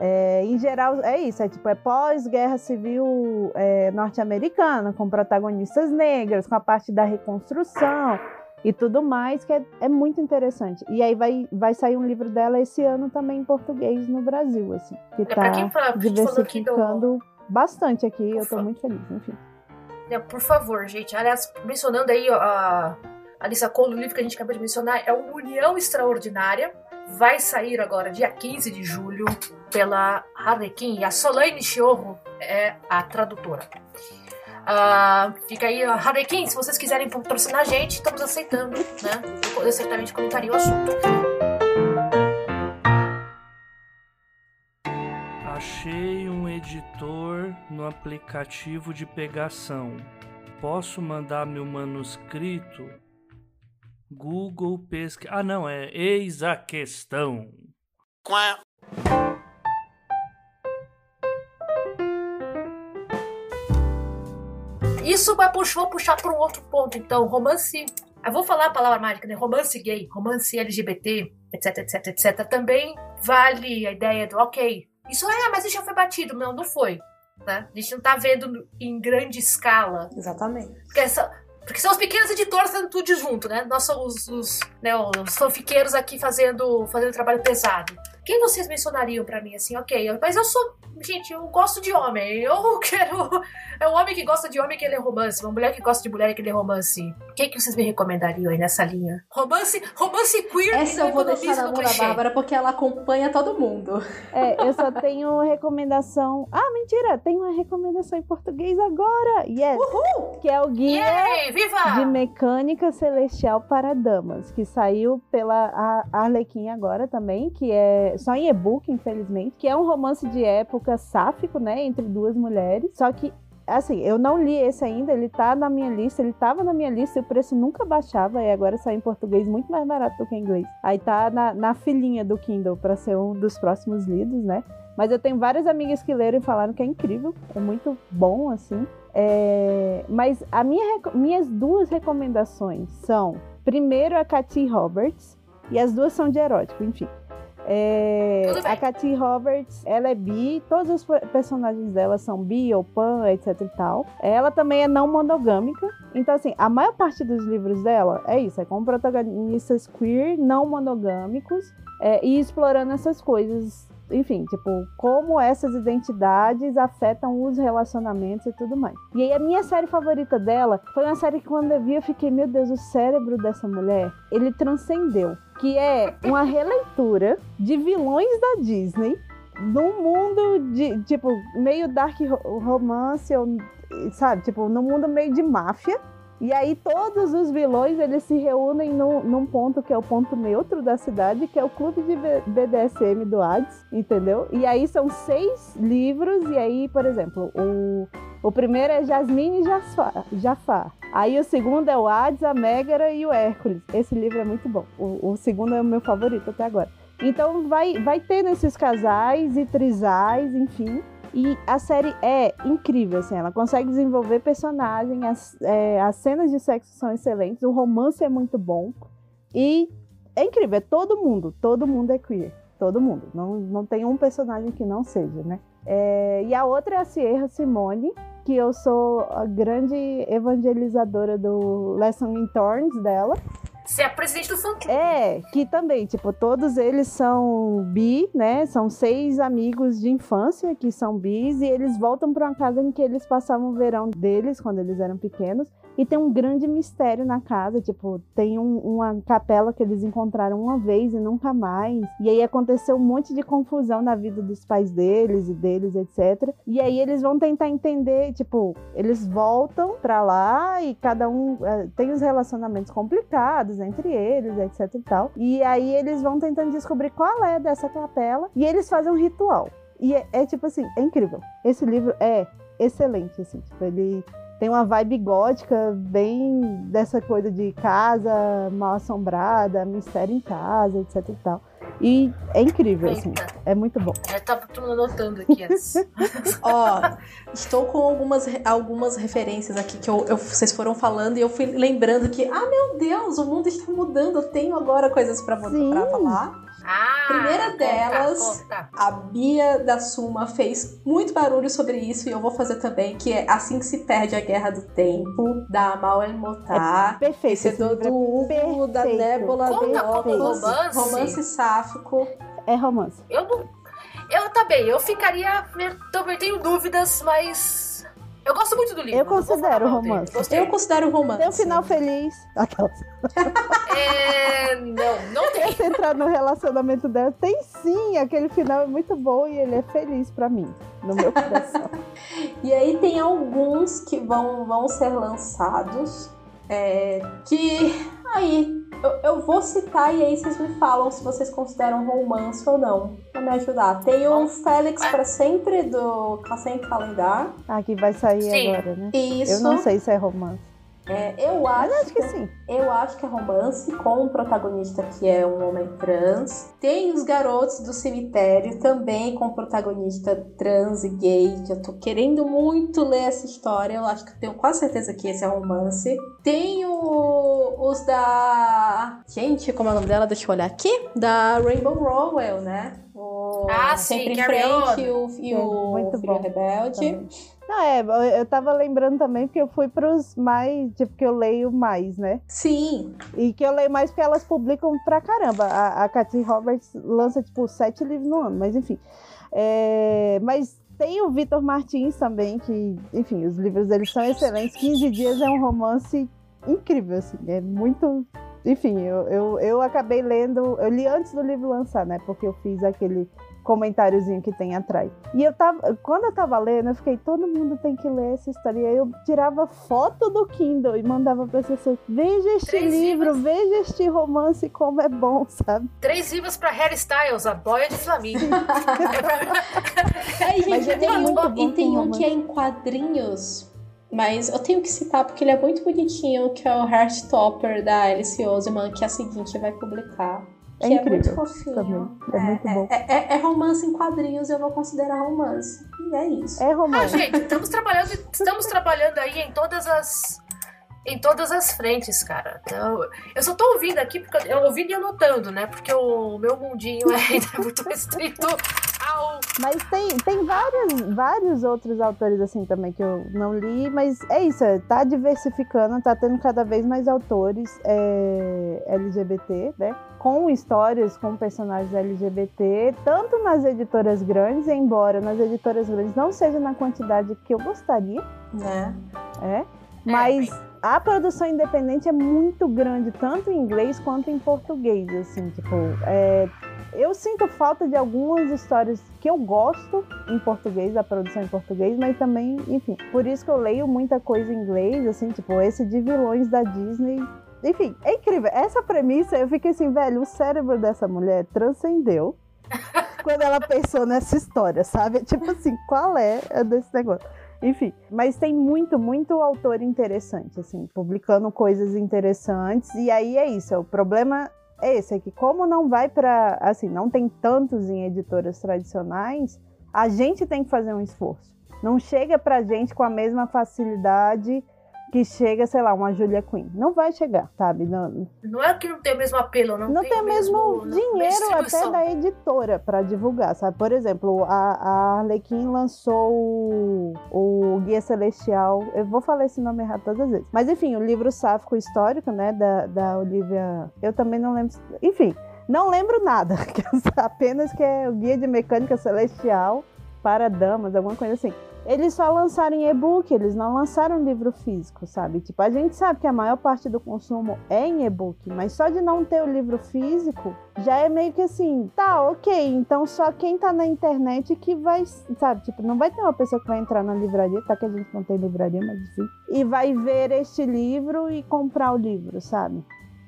É, em geral, é isso, é tipo, é pós-guerra civil é, norte-americana, com protagonistas negras, com a parte da reconstrução, e tudo mais, que é, é, muito interessante. E aí vai, vai sair um livro dela esse ano também em português no Brasil, assim, que está é, diversificando do... bastante aqui, Por eu estou muito feliz, enfim. É, por favor, gente, aliás, mencionando aí a Alissa Cole, o livro que a gente acabou de mencionar é o União Extraordinária, vai sair agora dia 15 de julho pela Harlequin, e a Solange Chiorro é a tradutora. Uh, fica aí, uh, Harlequin, se vocês quiserem patrocinar a gente, estamos aceitando, né? Eu certamente comentaria o assunto. Achei um editor no aplicativo de pegação. Posso mandar meu manuscrito? Google pesquisa. Ah, não, é eis a questão. quá. Isso vai puxar, vou puxar para um outro ponto, então. Romance. Eu vou falar a palavra mágica, né? Romance gay, romance LGBT, etc, etc, etc. Também vale a ideia do, ok, isso é, mas isso já foi batido. Não, não foi. Né? A gente não tá vendo em grande escala. Exatamente. Porque, essa, porque são os pequenos editores fazendo tudo junto, né? Nós somos os, os, né, os fanfiqueiros aqui fazendo, fazendo trabalho pesado. Quem vocês mencionariam para mim assim, ok, mas eu sou. Gente, eu gosto de homem. Eu quero. É um homem que gosta de homem que lê romance. Uma mulher que gosta de mulher que lê romance. O que, que vocês me recomendariam aí nessa linha? Romance, romance queer. Essa eu vou deixar na mão da Bárbara porque ela acompanha todo mundo. É, eu só tenho recomendação. Ah, mentira! Tem uma recomendação em português agora! Yes! Uhul! Que é o Guia viva! de Mecânica Celestial para Damas, que saiu pela Arlequim agora também, que é só em e-book, infelizmente, que é um romance de época sáfico, né, entre duas mulheres. Só que assim, eu não li esse ainda, ele tá na minha lista, ele tava na minha lista e o preço nunca baixava, e agora sai em português muito mais barato do que em inglês. Aí tá na, na filinha do Kindle para ser um dos próximos lidos, né? Mas eu tenho várias amigas que leram e falaram que é incrível, é muito bom, assim. É... Mas a minha, minhas duas recomendações são, primeiro a Cathy Roberts, e as duas são de erótico, enfim. É, a Cathy Roberts, ela é bi, todos os personagens dela são bi ou pan, etc e tal. Ela também é não monogâmica. Então, assim, a maior parte dos livros dela é isso, é com protagonistas queer, não monogâmicos, é, e explorando essas coisas enfim, tipo, como essas identidades afetam os relacionamentos e tudo mais. E aí a minha série favorita dela foi uma série que quando eu vi eu fiquei, meu Deus, o cérebro dessa mulher, ele transcendeu, que é uma releitura de vilões da Disney num mundo de, tipo, meio dark romance, ou, sabe, tipo, num mundo meio de máfia. E aí todos os vilões eles se reúnem no, num ponto que é o ponto neutro da cidade, que é o clube de BDSM do Hades, entendeu? E aí são seis livros, e aí, por exemplo, o, o primeiro é Jasmine e Jafar. Aí o segundo é o Hades, a Megara e o Hércules. Esse livro é muito bom. O, o segundo é o meu favorito até agora. Então vai, vai ter nesses casais e trisais, enfim. E a série é incrível, assim, ela consegue desenvolver personagens, as, é, as cenas de sexo são excelentes, o romance é muito bom. E é incrível, é todo mundo, todo mundo é queer. Todo mundo. Não, não tem um personagem que não seja, né? É, e a outra é a Sierra Simone, que eu sou a grande evangelizadora do Lesson in Thorns dela ser a presidente do fã clube. É, que também, tipo, todos eles são bi, né? São seis amigos de infância que são bis e eles voltam para uma casa em que eles passavam o verão deles quando eles eram pequenos. E tem um grande mistério na casa, tipo, tem um, uma capela que eles encontraram uma vez e nunca mais. E aí aconteceu um monte de confusão na vida dos pais deles e deles, etc. E aí eles vão tentar entender, tipo, eles voltam pra lá e cada um é, tem os relacionamentos complicados entre eles, etc e tal. E aí eles vão tentando descobrir qual é dessa capela e eles fazem um ritual. E é, é tipo assim, é incrível. Esse livro é excelente, assim, tipo, ele tem uma vibe gótica, bem dessa coisa de casa mal assombrada, mistério em casa, etc e tal. E é incrível, assim. Eita. assim. É muito bom. Já tava todo mundo anotando aqui. Ó, estou com algumas, algumas referências aqui que eu, eu, vocês foram falando e eu fui lembrando que, ah, meu Deus, o mundo está mudando. Eu tenho agora coisas para falar. Ah, Primeira delas, conta. a Bia da Suma fez muito barulho sobre isso e eu vou fazer também, que é Assim que se perde a Guerra do Tempo, da Amal El Motar. É perfeito. Esse é do, do Hugo, da Conta como romance. Romance sáfico. É romance. Eu não... Eu também, eu ficaria... Eu também tenho dúvidas, mas eu gosto muito do livro. Eu considero romance. Eu considero romance. Tem um final feliz. Aquelas. É, não, não tem. Essa entrar no relacionamento dela. Tem sim, aquele final é muito bom e ele é feliz para mim, no meu coração. e aí tem alguns que vão, vão ser lançados. É, que aí eu, eu, vou citar e aí vocês me falam se vocês consideram romance ou não. Pra me ajudar. Tem o Félix para sempre do Cassem Calendar. Ah, que vai sair Sim. agora, né? Isso. Eu não sei se é romance. É, eu acho, acho que sim. Eu acho que é romance com um protagonista que é um homem trans. Tem os garotos do cemitério também com protagonista trans e gay, que eu tô querendo muito ler essa história. Eu acho que eu tenho quase certeza que esse é romance. Tem o, os da. Gente, como é o nome dela? Deixa eu olhar aqui. Da Rainbow Rowell, né? O Ah, sim, Sempre em Carry Frente e o, e É, o muito Filho bom Rebelde. também. Não, é, eu- tava lembrando também porque eu fui pros mais, tipo, que eu leio mais, né? Sim, E que eu leio mais porque elas publicam pra caramba. A, a Roberts lança, tipo, sete livros no ano, mas enfim. É, mas tem o Vitor Martins também, que, enfim, os livros dele são excelentes. 15 Dias é um romance incrível, assim, é muito. Enfim, eu, eu, eu acabei lendo, eu li antes do livro lançar, né? Porque eu fiz aquele comentáriozinho que tem atrás. E eu tava, quando eu tava lendo, eu fiquei, todo mundo tem que ler essa história. E aí eu tirava foto do Kindle e mandava pra pessoa, veja este Três livro, veja este romance, como é bom, sabe? Três livros pra Harry Styles, a boia de flamingo. É gente, Mas e tem, um, bom e tem com que é em quadrinhos, mas eu tenho que citar porque ele é muito bonitinho, que é o Heartstopper da Alice Oseman, que é a seguinte vai publicar. É Que é, incrível muito fofinho. também, é muito bom. É, é- é romance em quadrinhos, eu vou considerar romance. E é isso. É Ah, romance. gente, estamos trabalhando, estamos trabalhando aí em todas as em todas as frentes, cara. Então, eu só tô ouvindo aqui porque eu ouvindo e anotando, né? Porque o meu mundinho ainda é muito restrito ao Mas tem, tem vários, vários outros autores assim também que eu não li, mas é isso, é, tá diversificando, tá tendo cada vez mais autores é, LGBT, né? Com histórias, com personagens LGBT, tanto nas editoras grandes, embora nas editoras grandes não seja na quantidade que eu gostaria, Né? é, mas a produção independente é muito grande, tanto em inglês quanto em português, assim, tipo, é, eu sinto falta de algumas histórias que eu gosto em português, da produção em português, mas também, enfim, por isso que eu leio muita coisa em inglês, assim, tipo, esse de vilões da Disney. Enfim, é incrível. Essa premissa, eu fiquei assim, velho, o cérebro dessa mulher transcendeu quando ela pensou nessa história, sabe? Tipo assim, qual é a desse negócio? Enfim, mas tem muito, muito autor interessante, assim, publicando coisas interessantes. E aí é isso, o problema é esse, é que como não vai para, assim, não tem tantos em editoras tradicionais, a gente tem que fazer um esforço. Não chega pra gente com a mesma facilidade que chega, sei lá, uma Julia Quinn. Não vai chegar, sabe? Não, Não é que não tem o mesmo apelo, não, não tem, o mesmo não- dinheiro até da editora para divulgar, sabe? Por exemplo, a, a Arlequim lançou o, o Guia Celestial. Eu vou falar esse nome errado todas as vezes. Mas enfim, o livro sáfico histórico, né, da, da Olivia. Eu também não lembro. Enfim, não lembro nada. Apenas que é o Guia de Mecânica Celestial para Damas, alguma coisa assim. Eles só lançaram em e-book, eles não lançaram livro físico, sabe? Tipo, a gente sabe que a maior parte do consumo é em e-book, mas só de não ter o livro físico já é meio que assim, tá, ok, então só quem tá na internet que vai, sabe? Tipo, não vai ter uma pessoa que vai entrar na livraria, tá que a gente não tem livraria, mas enfim, e vai ver este livro e comprar o livro, sabe?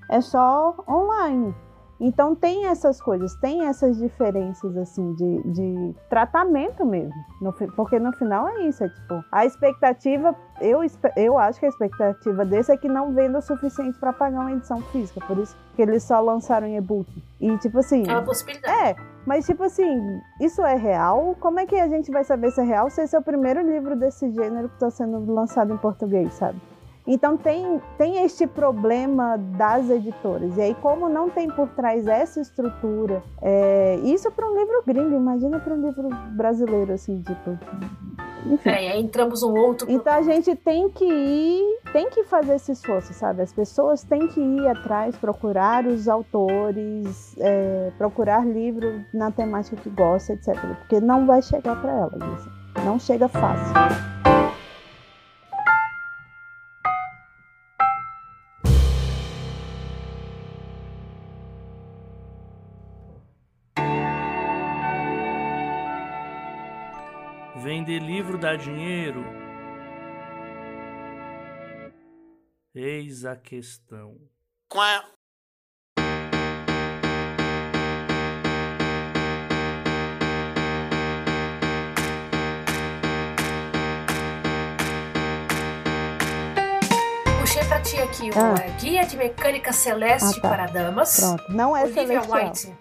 É só online. Então tem essas coisas, tem essas diferenças assim de, de tratamento mesmo. No porque no final é isso, é tipo, a expectativa, eu, eu acho que a expectativa desse é que não venda o suficiente para pagar uma edição física, por isso que eles só lançaram em e-book. E tipo assim, É uma possibilidade. é, mas tipo assim, isso é real? Como é que a gente vai saber se é real se esse é o primeiro livro desse gênero que está sendo lançado em português, sabe? Então tem, tem este problema das editoras. E aí, como não tem por trás essa estrutura, é, isso para um livro gringo, imagina para um livro brasileiro, assim, tipo. Enfim. É, aí entramos um outro. Então a gente tem que ir, tem que fazer esse esforço, sabe? As pessoas têm que ir atrás, procurar os autores, é, procurar livro na temática que gosta, etc. Porque não vai chegar para elas, assim. não chega fácil. Vender livro dá dinheiro? Eis a questão. Puxei pra puxei aqui o Ah. é, Guia de Mecânica Celeste Ah, tá. para Damas. Pronto. Não é Olivia celestial. White.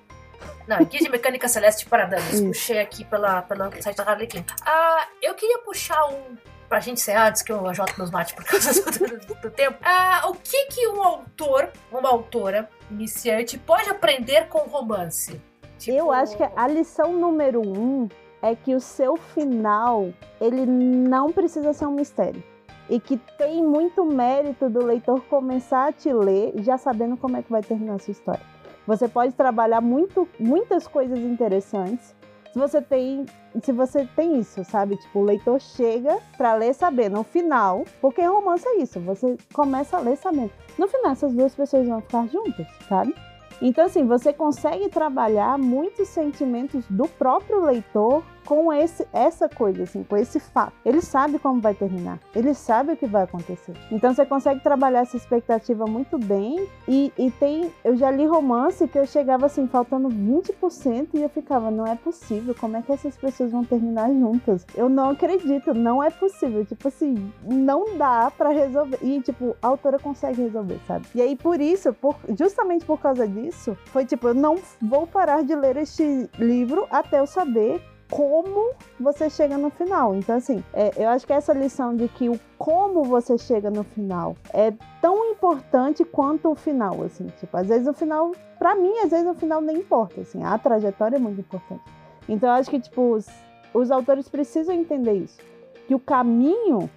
Não, Guia de Mecânica Celeste para Damas. Isso. Puxei aqui pela, pela site da Harley Quinn. Ah, eu queria puxar um. Pra gente encerrar, antes que eu ajoto meus mates por causa do, do- do tempo. Ah, o que que um autor, uma autora iniciante, pode aprender com romance? Tipo, Eu acho que a lição número um é que o seu final ele não precisa ser um mistério. E que tem muito mérito do leitor começar a te ler já sabendo como é que vai terminar a sua história. Você pode trabalhar muito, muitas coisas interessantes se você tem se você tem isso, sabe? Tipo, o leitor chega pra ler sabendo no final, porque romance é isso, você começa a ler sabendo. No final, essas duas pessoas vão ficar juntas, sabe? Então, assim, você consegue trabalhar muitos sentimentos do próprio leitor com esse, essa coisa, assim, com esse fato. Ele sabe como vai terminar, ele sabe o que vai acontecer. Então, você consegue trabalhar essa expectativa muito bem. E, e tem. Eu já li romance que eu chegava, assim, faltando 20% e eu ficava, não é possível, como é que essas pessoas vão terminar juntas? Eu não acredito, não é possível. Tipo assim, não dá pra resolver. E, tipo, a autora consegue resolver, sabe? E aí, por isso, por, justamente por causa disso, foi tipo, eu não vou parar de ler este livro até eu saber como você chega no final. Então, assim, é, eu acho que essa lição de que o como você chega no final é tão importante quanto o final, assim. Tipo, às vezes o final, pra mim, às vezes o final nem importa, assim. A trajetória é muito importante. Então, eu acho que, tipo, os, os autores precisam entender isso. Que o caminho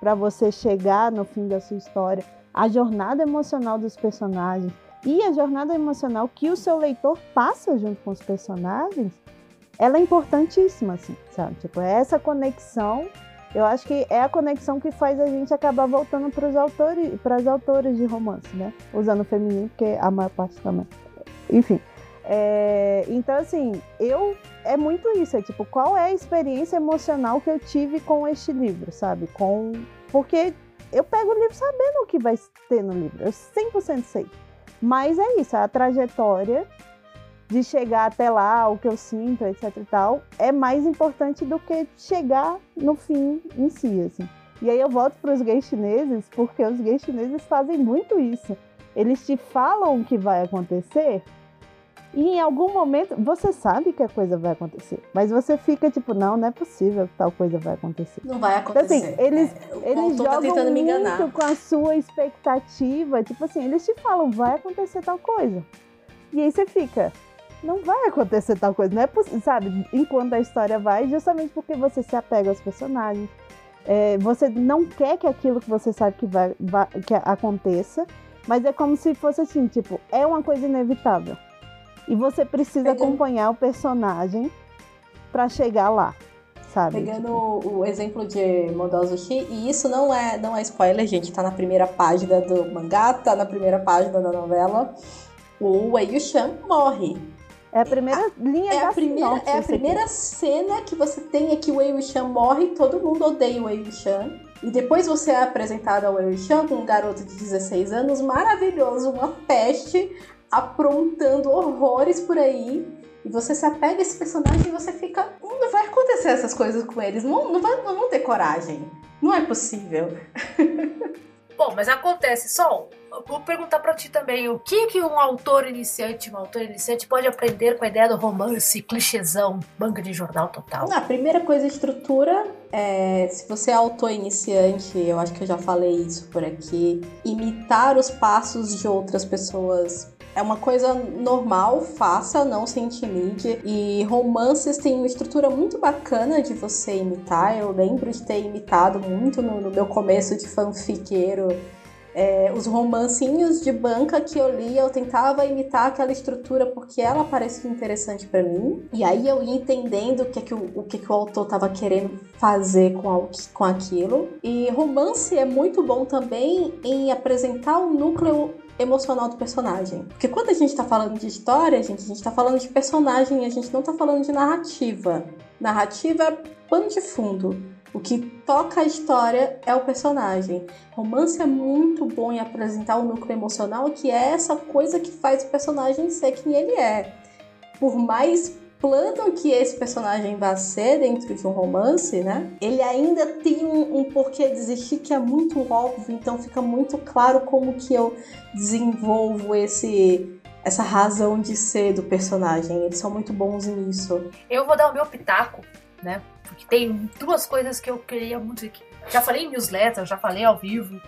para você chegar no fim da sua história, a jornada emocional dos personagens e a jornada emocional que o seu leitor passa junto com os personagens, ela é importantíssima, assim, sabe? Tipo, essa conexão, eu acho que é a conexão que faz a gente acabar voltando para os autores, para as autoras de romance, né? Usando o feminino, porque a maior parte também. Enfim. é, então, assim, eu. É muito isso, é tipo, qual é a experiência emocional que eu tive com este livro, sabe? Com. Porque eu pego o livro sabendo o que vai ter no livro, eu 100% sei. Mas é isso, a trajetória de chegar até lá, o que eu sinto, etc e tal, é mais importante do que chegar no fim em si, assim. E aí eu volto para os gays chineses, porque os gays chineses fazem muito isso. Eles te falam o que vai acontecer e em algum momento você sabe que a coisa vai acontecer, mas você fica tipo, não, não é possível que tal coisa vai acontecer. Não vai Então, assim, acontecer. eles- É, Eles tá jogam me muito com a sua expectativa. Tipo assim, eles te falam, vai acontecer tal coisa. E aí você fica, não vai acontecer tal coisa. Não é possível, sabe? Enquanto a história vai, justamente porque você se apega aos personagens. É, você não quer que aquilo que você sabe que vai, vai- que aconteça, mas é como se fosse assim, tipo, é uma coisa inevitável. E você precisa Pegando- acompanhar o personagem pra chegar lá, sabe? Pegando o, o exemplo de Modozushi, e isso não é, não é spoiler, gente, tá na primeira página do mangá, tá na primeira página da novela. O Wei Yushan morre. É a primeira linha É da a primeira, sinopse, é a isso aqui. primeira cena que você tem é que o Wei Wuxian morre, todo mundo odeia o Wei Wuxian. E depois você é apresentado ao Wei Wuxian com um garoto de 16 anos, maravilhoso, uma peste, aprontando horrores por aí. E você se apega a esse personagem e você fica. "Hum, Não vai acontecer essas coisas com eles, não, não, vai- não vão ter coragem. Não é possível. Bom, mas acontece. Só, eu vou perguntar pra ti também. O que que um autor iniciante, uma autora iniciante pode aprender com a ideia do romance, clichêzão, manga de jornal total? A primeira coisa, estrutura. É, se você é autor iniciante, eu acho que eu já falei isso por aqui. Imitar os passos de outras pessoas é uma coisa normal, faça, não se intimide. E romances têm uma estrutura muito bacana de você imitar. Eu lembro de ter imitado muito no, no meu começo de fanfiqueiro. É, os romancinhos de banca que eu lia, eu tentava imitar aquela estrutura porque ela parecia interessante pra mim. E aí eu ia entendendo o que, é que o, o que, que o autor tava querendo fazer com, com aquilo. E romance é muito bom também em apresentar o núcleo emocional do personagem. Porque quando a gente tá falando de história, gente, a gente tá falando de personagem, a gente não tá falando de narrativa. Narrativa é pano de fundo. O que toca a história é o personagem. Romance é muito bom em apresentar o núcleo emocional, que é essa coisa que faz o personagem ser quem ele é. Por mais plantam que esse personagem vai ser dentro de um romance, né? Ele ainda tem um, um porquê de existir que é muito óbvio, então fica muito claro como que eu desenvolvo esse essa razão de ser do personagem. Eles são muito bons nisso. Eu vou dar o meu pitaco, né? Porque tem duas coisas que eu queria muito. Já falei em newsletter, já falei ao vivo.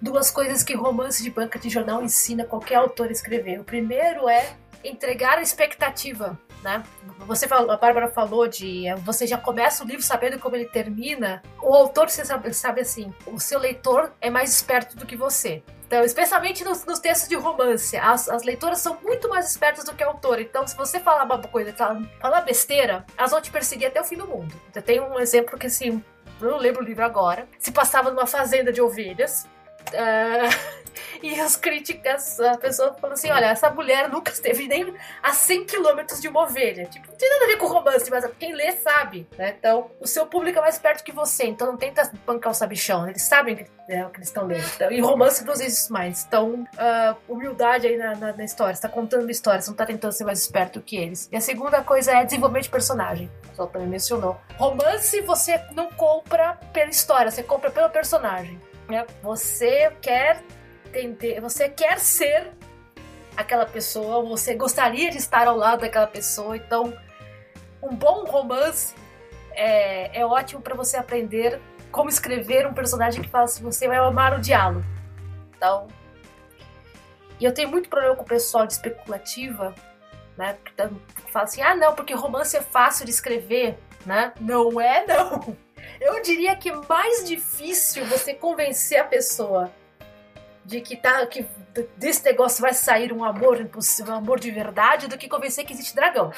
Duas coisas que romance de banca de jornal ensina qualquer autor a escrever. O primeiro é entregar a expectativa né? Você falou, a Bárbara falou de você já começa o livro sabendo como ele termina. O autor você sabe, sabe assim, o seu leitor é mais esperto do que você. Então, especialmente nos, nos textos de romance, as, as, leitoras são muito mais espertas do que o autor. Então, se você falar uma coisa, falar besteira, elas vão te perseguir até o fim do mundo. Eu tenho um exemplo que, assim, eu não lembro o livro agora, se passava numa fazenda de ovelhas. Uh, e as críticas, a pessoa falou assim: olha, essa mulher nunca esteve nem a 100 quilômetros de uma ovelha. Tipo, não tem nada a ver com romance, mas quem lê sabe, né? Então, o seu público é mais perto que você, então não tenta bancar o sabichão, eles sabem que, é, o que eles estão lendo. Então, e romance duas vezes mais. Então, uh, humildade aí na, na, na história, você tá contando uma história, você não tá tentando ser mais esperto que eles. E a segunda coisa é desenvolvimento de personagem. Só também mencionou. Romance você não compra pela história, você compra pelo personagem. Né? Você quer entender, você quer ser aquela pessoa, você gostaria de estar ao lado daquela pessoa, então um bom romance é, é ótimo para você aprender como escrever um personagem que fala assim, você vai amar o diálogo. Então, e eu tenho muito problema com o pessoal de especulativa, né? Que fala assim, ah não, porque romance é fácil de escrever, né? Não é não. Eu diria que é mais difícil você convencer a pessoa de que tá que desse negócio vai sair um amor impossível, um amor de verdade, do que convencer que existe dragão.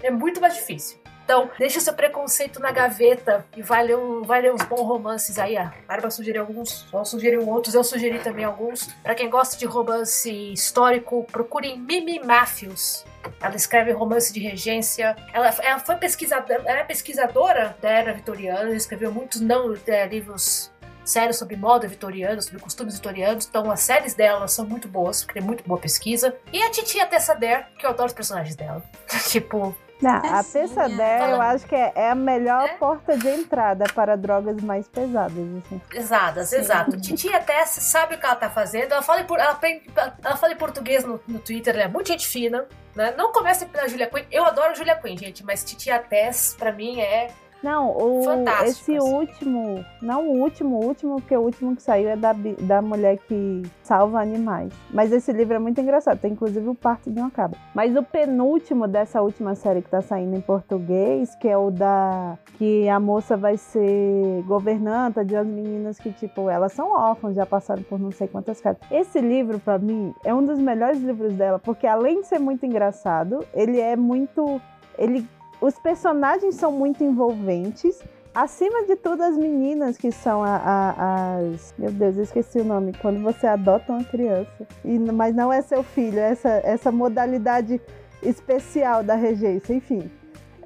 É muito mais difícil. Então, deixa seu preconceito na gaveta e vai ler, um, vai ler uns bons romances aí. A Bárbara sugeriu alguns, só sugeriu outros, eu sugeri também alguns. Para quem gosta de romance histórico, procurem Mimi Matthews. Ela escreve romance de regência. Ela, ela foi pesquisadora, ela é pesquisadora da era vitoriana, escreveu muitos não é, livros séries sobre moda vitoriana, sobre costumes vitorianos. Então, as séries dela são muito boas, porque tem muito boa pesquisa. E a Titia Tessa Dare, que eu adoro os personagens dela. tipo, não, a Tessa Dare eu acho que é, é a melhor é? porta de entrada para drogas mais pesadas. Assim. Pesadas, exato. Titia Tess sabe o que ela tá fazendo. Ela fala em, ela aprende, ela fala em português no, no Twitter, ela é muito gente fina. Né? Não comece pela Julia Quinn. Eu adoro a Julia Quinn, gente, mas Titia Tess, pra mim, é não, o, esse assim. último, não o último, o último, porque o último que saiu é da, da mulher que salva animais. Mas esse livro é muito engraçado, tem inclusive o parto de uma cabra. Mas o penúltimo dessa última série que tá saindo em português, que é o da. que a moça vai ser governanta de umas meninas que, tipo, elas são órfãs, já passaram por não sei quantas casas. Esse livro, para mim, é um dos melhores livros dela, porque além de ser muito engraçado, ele é muito. Ele os personagens são muito envolventes. Acima de tudo, as meninas que são a, a, as. Meu Deus, eu esqueci o nome. Quando você adota uma criança. E, mas não é seu filho, é essa, essa modalidade especial da regência, enfim.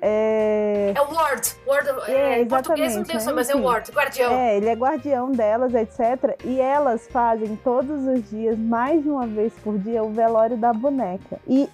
É, é o Ward. Ward é, em português não tem né? mas é o Ward, guardião. É, ele é guardião delas, etc. E elas fazem todos os dias, mais de uma vez por dia, o velório da boneca. E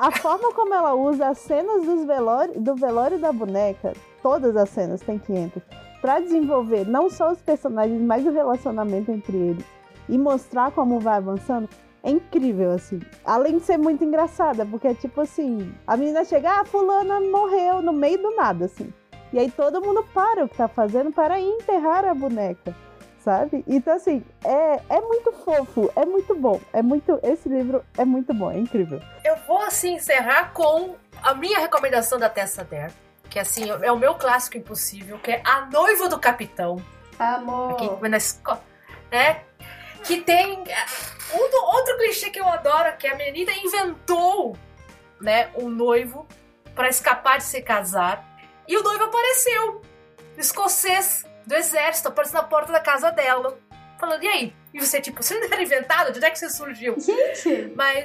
a forma como ela usa as cenas dos velório, do velório da boneca, todas as cenas, tem 500, para desenvolver não só os personagens, mas o relacionamento entre eles e mostrar como vai avançando, é incrível, assim. Além de ser muito engraçada, porque é tipo assim, a menina chega, ah, fulana morreu no meio do nada, assim. E aí todo mundo para o que tá fazendo para enterrar a boneca sabe? Então, assim, é, é muito fofo, é muito bom. É muito. Esse livro é muito bom, é incrível. Eu vou, assim, encerrar com a minha recomendação da Tessa Dare, que assim, é o meu clássico impossível, que é A Noiva do Capitão. Amor. Aqui, na escola. É, que tem um, outro clichê que eu adoro, que a menina inventou, né, um noivo para escapar de se casar. E o noivo apareceu, escocês, do exército aparece na porta da casa dela. Falando, e aí? E você, tipo, você não era inventado? De onde é que você surgiu? Gente! Mas.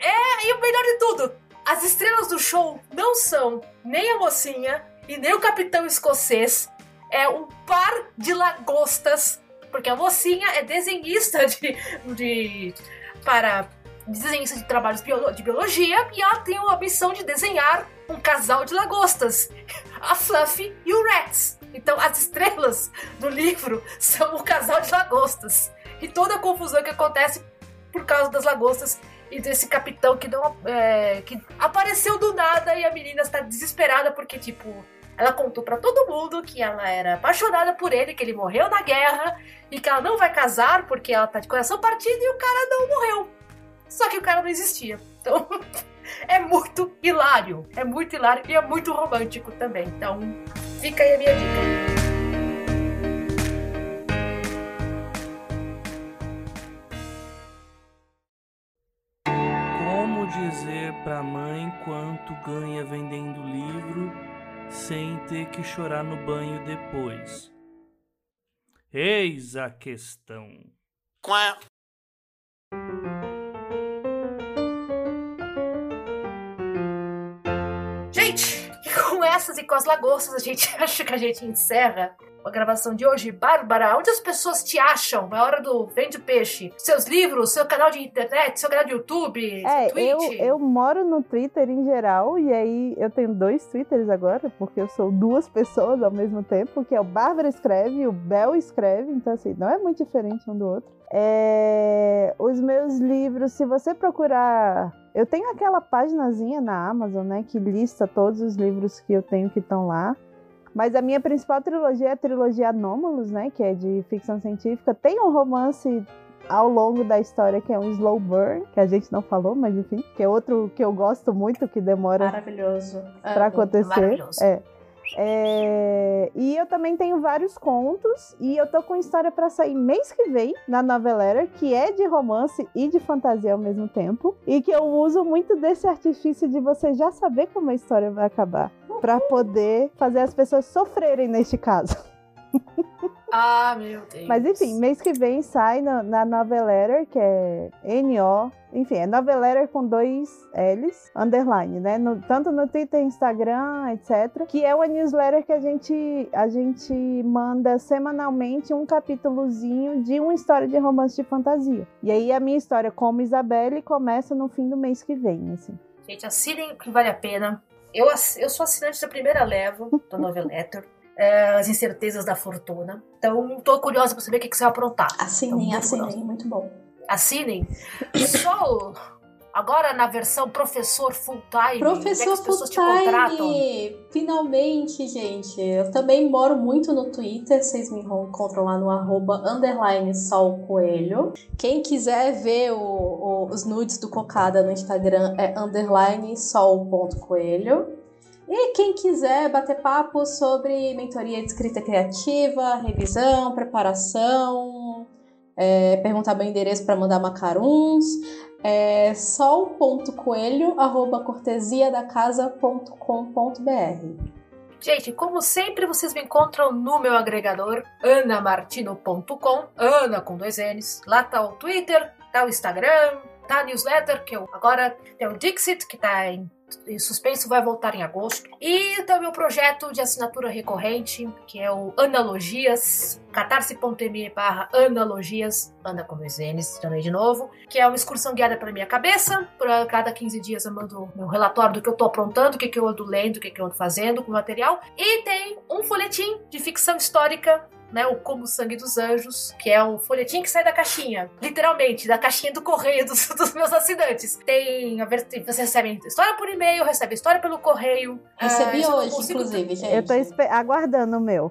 É, e o melhor de tudo, as estrelas do show não são nem a mocinha e nem o capitão escocês. É um par de lagostas. Porque a mocinha é desenhista de. de para desenhista de trabalhos de biologia e ela tem a missão de desenhar um casal de lagostas, a Fluffy e o Rex. Então as estrelas do livro são o casal de lagostas e toda a confusão que acontece por causa das lagostas e desse capitão que é, que apareceu do nada e a menina está desesperada porque tipo ela contou para todo mundo que ela era apaixonada por ele, que ele morreu na guerra e que ela não vai casar porque ela tá de coração partido e o cara não morreu. Só que o cara não existia. Então, é muito hilário. É muito hilário e é muito romântico também. Então, fica aí a minha dica. Como dizer pra mãe quanto ganha vendendo livro sem ter que chorar no banho depois? Eis a questão. Quá. Essas e com as lagostas, a gente acha que a gente encerra a gravação de hoje. Bárbara, onde as pessoas te acham? É hora do Vende Peixe. Seus livros, seu canal de internet, seu canal de YouTube, é, Twitch? Eu, eu moro no Twitter em geral, e aí eu tenho dois Twitters agora, porque eu sou duas pessoas ao mesmo tempo, que é o Bárbara escreve e o Bel escreve, então assim, não é muito diferente um do outro. É, os meus livros, se você procurar. Eu tenho aquela paginazinha na Amazon, né, que lista todos os livros que eu tenho que estão lá. Mas a minha principal trilogia é a trilogia Anômalos, né? Que é de ficção científica. Tem um romance ao longo da história que é um slow burn, que a gente não falou, mas enfim, que é outro que eu gosto muito, que demora Maravilhoso. para acontecer. Maravilhoso. É. É, e eu também tenho vários contos e eu tô com história para sair mês que vem na Novelera, que é de romance e de fantasia ao mesmo tempo, e que eu uso muito desse artifício de você já saber como a história vai acabar, para poder fazer as pessoas sofrerem neste caso. Ah, meu Deus. Mas enfim, mês que vem sai na, na Noveletter, que é N-O. Enfim, é Noveletter com dois L's, underline, né? No- tanto no Twitter, Instagram, etc. Que é uma newsletter que a gente, a gente manda semanalmente um capítulozinho de uma história de romance de fantasia. E aí a minha história como Isabelle começa no fim do mês que vem, assim. Gente, assinem que vale a pena. Eu, eu sou assinante da primeira leva do Noveletter. é, As Incertezas da Fortuna. Então, tô curiosa pra saber o que, que você vai aprontar. Assinem, Então, assinem, muito bom. Assinem. Só agora na versão professor full time. é Professor pessoas Full. Time! Finalmente, gente. Eu também moro muito no Twitter. Vocês me encontram lá no arroba underline Sol Coelho. Quem quiser ver o- o- os nudes do Cocada no Instagram é underline sol.coelho. E quem quiser bater papo sobre mentoria de escrita criativa, revisão, preparação, é, perguntar meu endereço para mandar macaruns, é sol.coelho.cortesiadacasa.com.br. Gente, como sempre, vocês me encontram no meu agregador, anamartino.com, Ana com dois N's. Lá tá o Twitter, tá o Instagram, tá a newsletter, que eu agora tem o Dixit, que tá em, em suspenso, vai voltar em agosto. E também o projeto de assinatura recorrente, que é o Analogias, catarse.me barra analogias, Ana com dois N's, também de novo, que é uma excursão guiada pela minha cabeça. Por cada 15 dias eu mando meu relatório do que eu tô aprontando, o que, que eu ando lendo, o que, que eu ando fazendo com o material. E tem um folhetim de ficção histórica, né? O Como o Sangue dos Anjos, que é um folhetim que sai da caixinha, literalmente, da caixinha do correio dos, dos meus assinantes. Tem a ver, tem- você recebe história por e-mail, recebe história pelo correio. Recebi Ah, eu não hoje, inclusive, gente. Eu tô aguardando o meu.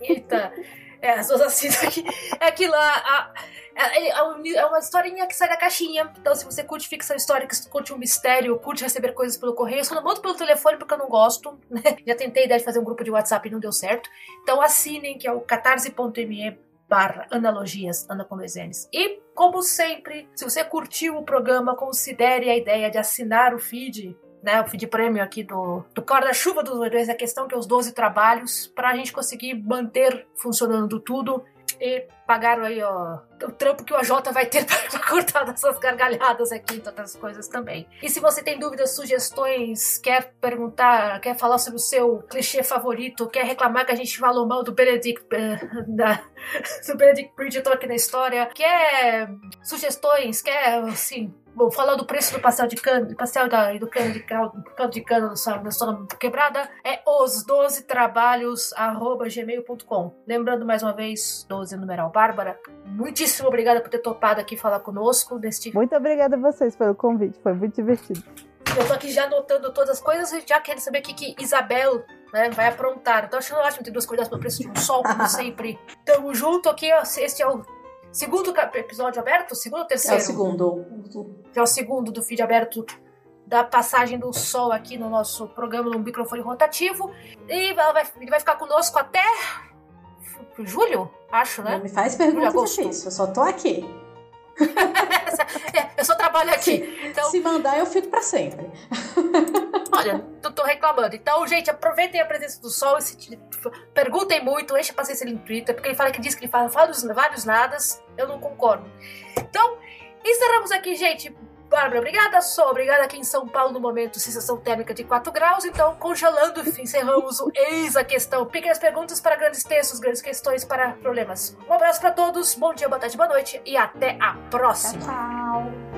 Eita. É, as duas assinam aqui. É aquilo lá. a- é, é é uma historinha que sai da caixinha. Então, se você curte ficção histórica, curte um mistério, curte receber coisas pelo correio, só não mando pelo telefone porque eu não gosto. Né? Já tentei a ideia de fazer um grupo de WhatsApp e não deu certo. Então, assinem, que é o catarse.me barra analogias, Ana com dois N's. E, como sempre, se você curtiu o programa, considere a ideia de assinar o feed né, o feed prêmio aqui do, do Guarda-Chuva dos Dois, a questão que é os 12 trabalhos, pra gente conseguir manter funcionando tudo e pagar aí, ó, o trampo que o AJ vai ter pra cortar dessas gargalhadas aqui outras coisas também. E se você tem dúvidas, sugestões, quer perguntar, quer falar sobre o seu clichê favorito, quer reclamar que a gente falou mal do Benedict, eh, da, do Benedict Bridgerton aqui na história. Quer sugestões? Quer, assim, Bom, falando do preço do pastel de cana, do pastel da, do cano de, caldo, caldo de cana no sal, na quebrada, é os 12 trabalhos@gmail.com. Lembrando mais uma vez, 12 numeral Bárbara, muitíssimo obrigada por ter topado aqui falar conosco neste. Muito obrigada a vocês pelo convite, foi muito divertido. Eu tô aqui já anotando todas as coisas e já quero saber o que, que Isabel né, vai aprontar. Tô achando ótimo ter duas coisas pelo preço de um sol, como sempre. Tamo junto aqui, ó. Este é o segundo episódio aberto? Segundo ou É terceiro? o segundo. que é o segundo do feed aberto da passagem do sol aqui no nosso programa no microfone rotativo. E ela vai, ele vai ficar conosco até julho, acho, Não né? me faz perguntas Agosto. difíceis, eu só tô aqui. É, eu só trabalho aqui. Então, Se mandar, eu fico pra sempre. olha, tô, tô reclamando. Então, gente, aproveitem a presença do sol e se, perguntem muito, enche a paciência no Twitter, porque ele fala que diz que ele fala vários, vários nadas. Eu não concordo. Então, encerramos aqui, gente. Bárbara, obrigada. Sou obrigada aqui em São Paulo no momento, sensação térmica de 4 graus. Então, congelando, encerramos o Eis a Questão. Pequenas perguntas para grandes textos, grandes questões para problemas. Um abraço para todos, bom dia, boa tarde, boa noite e até a próxima. Tchau.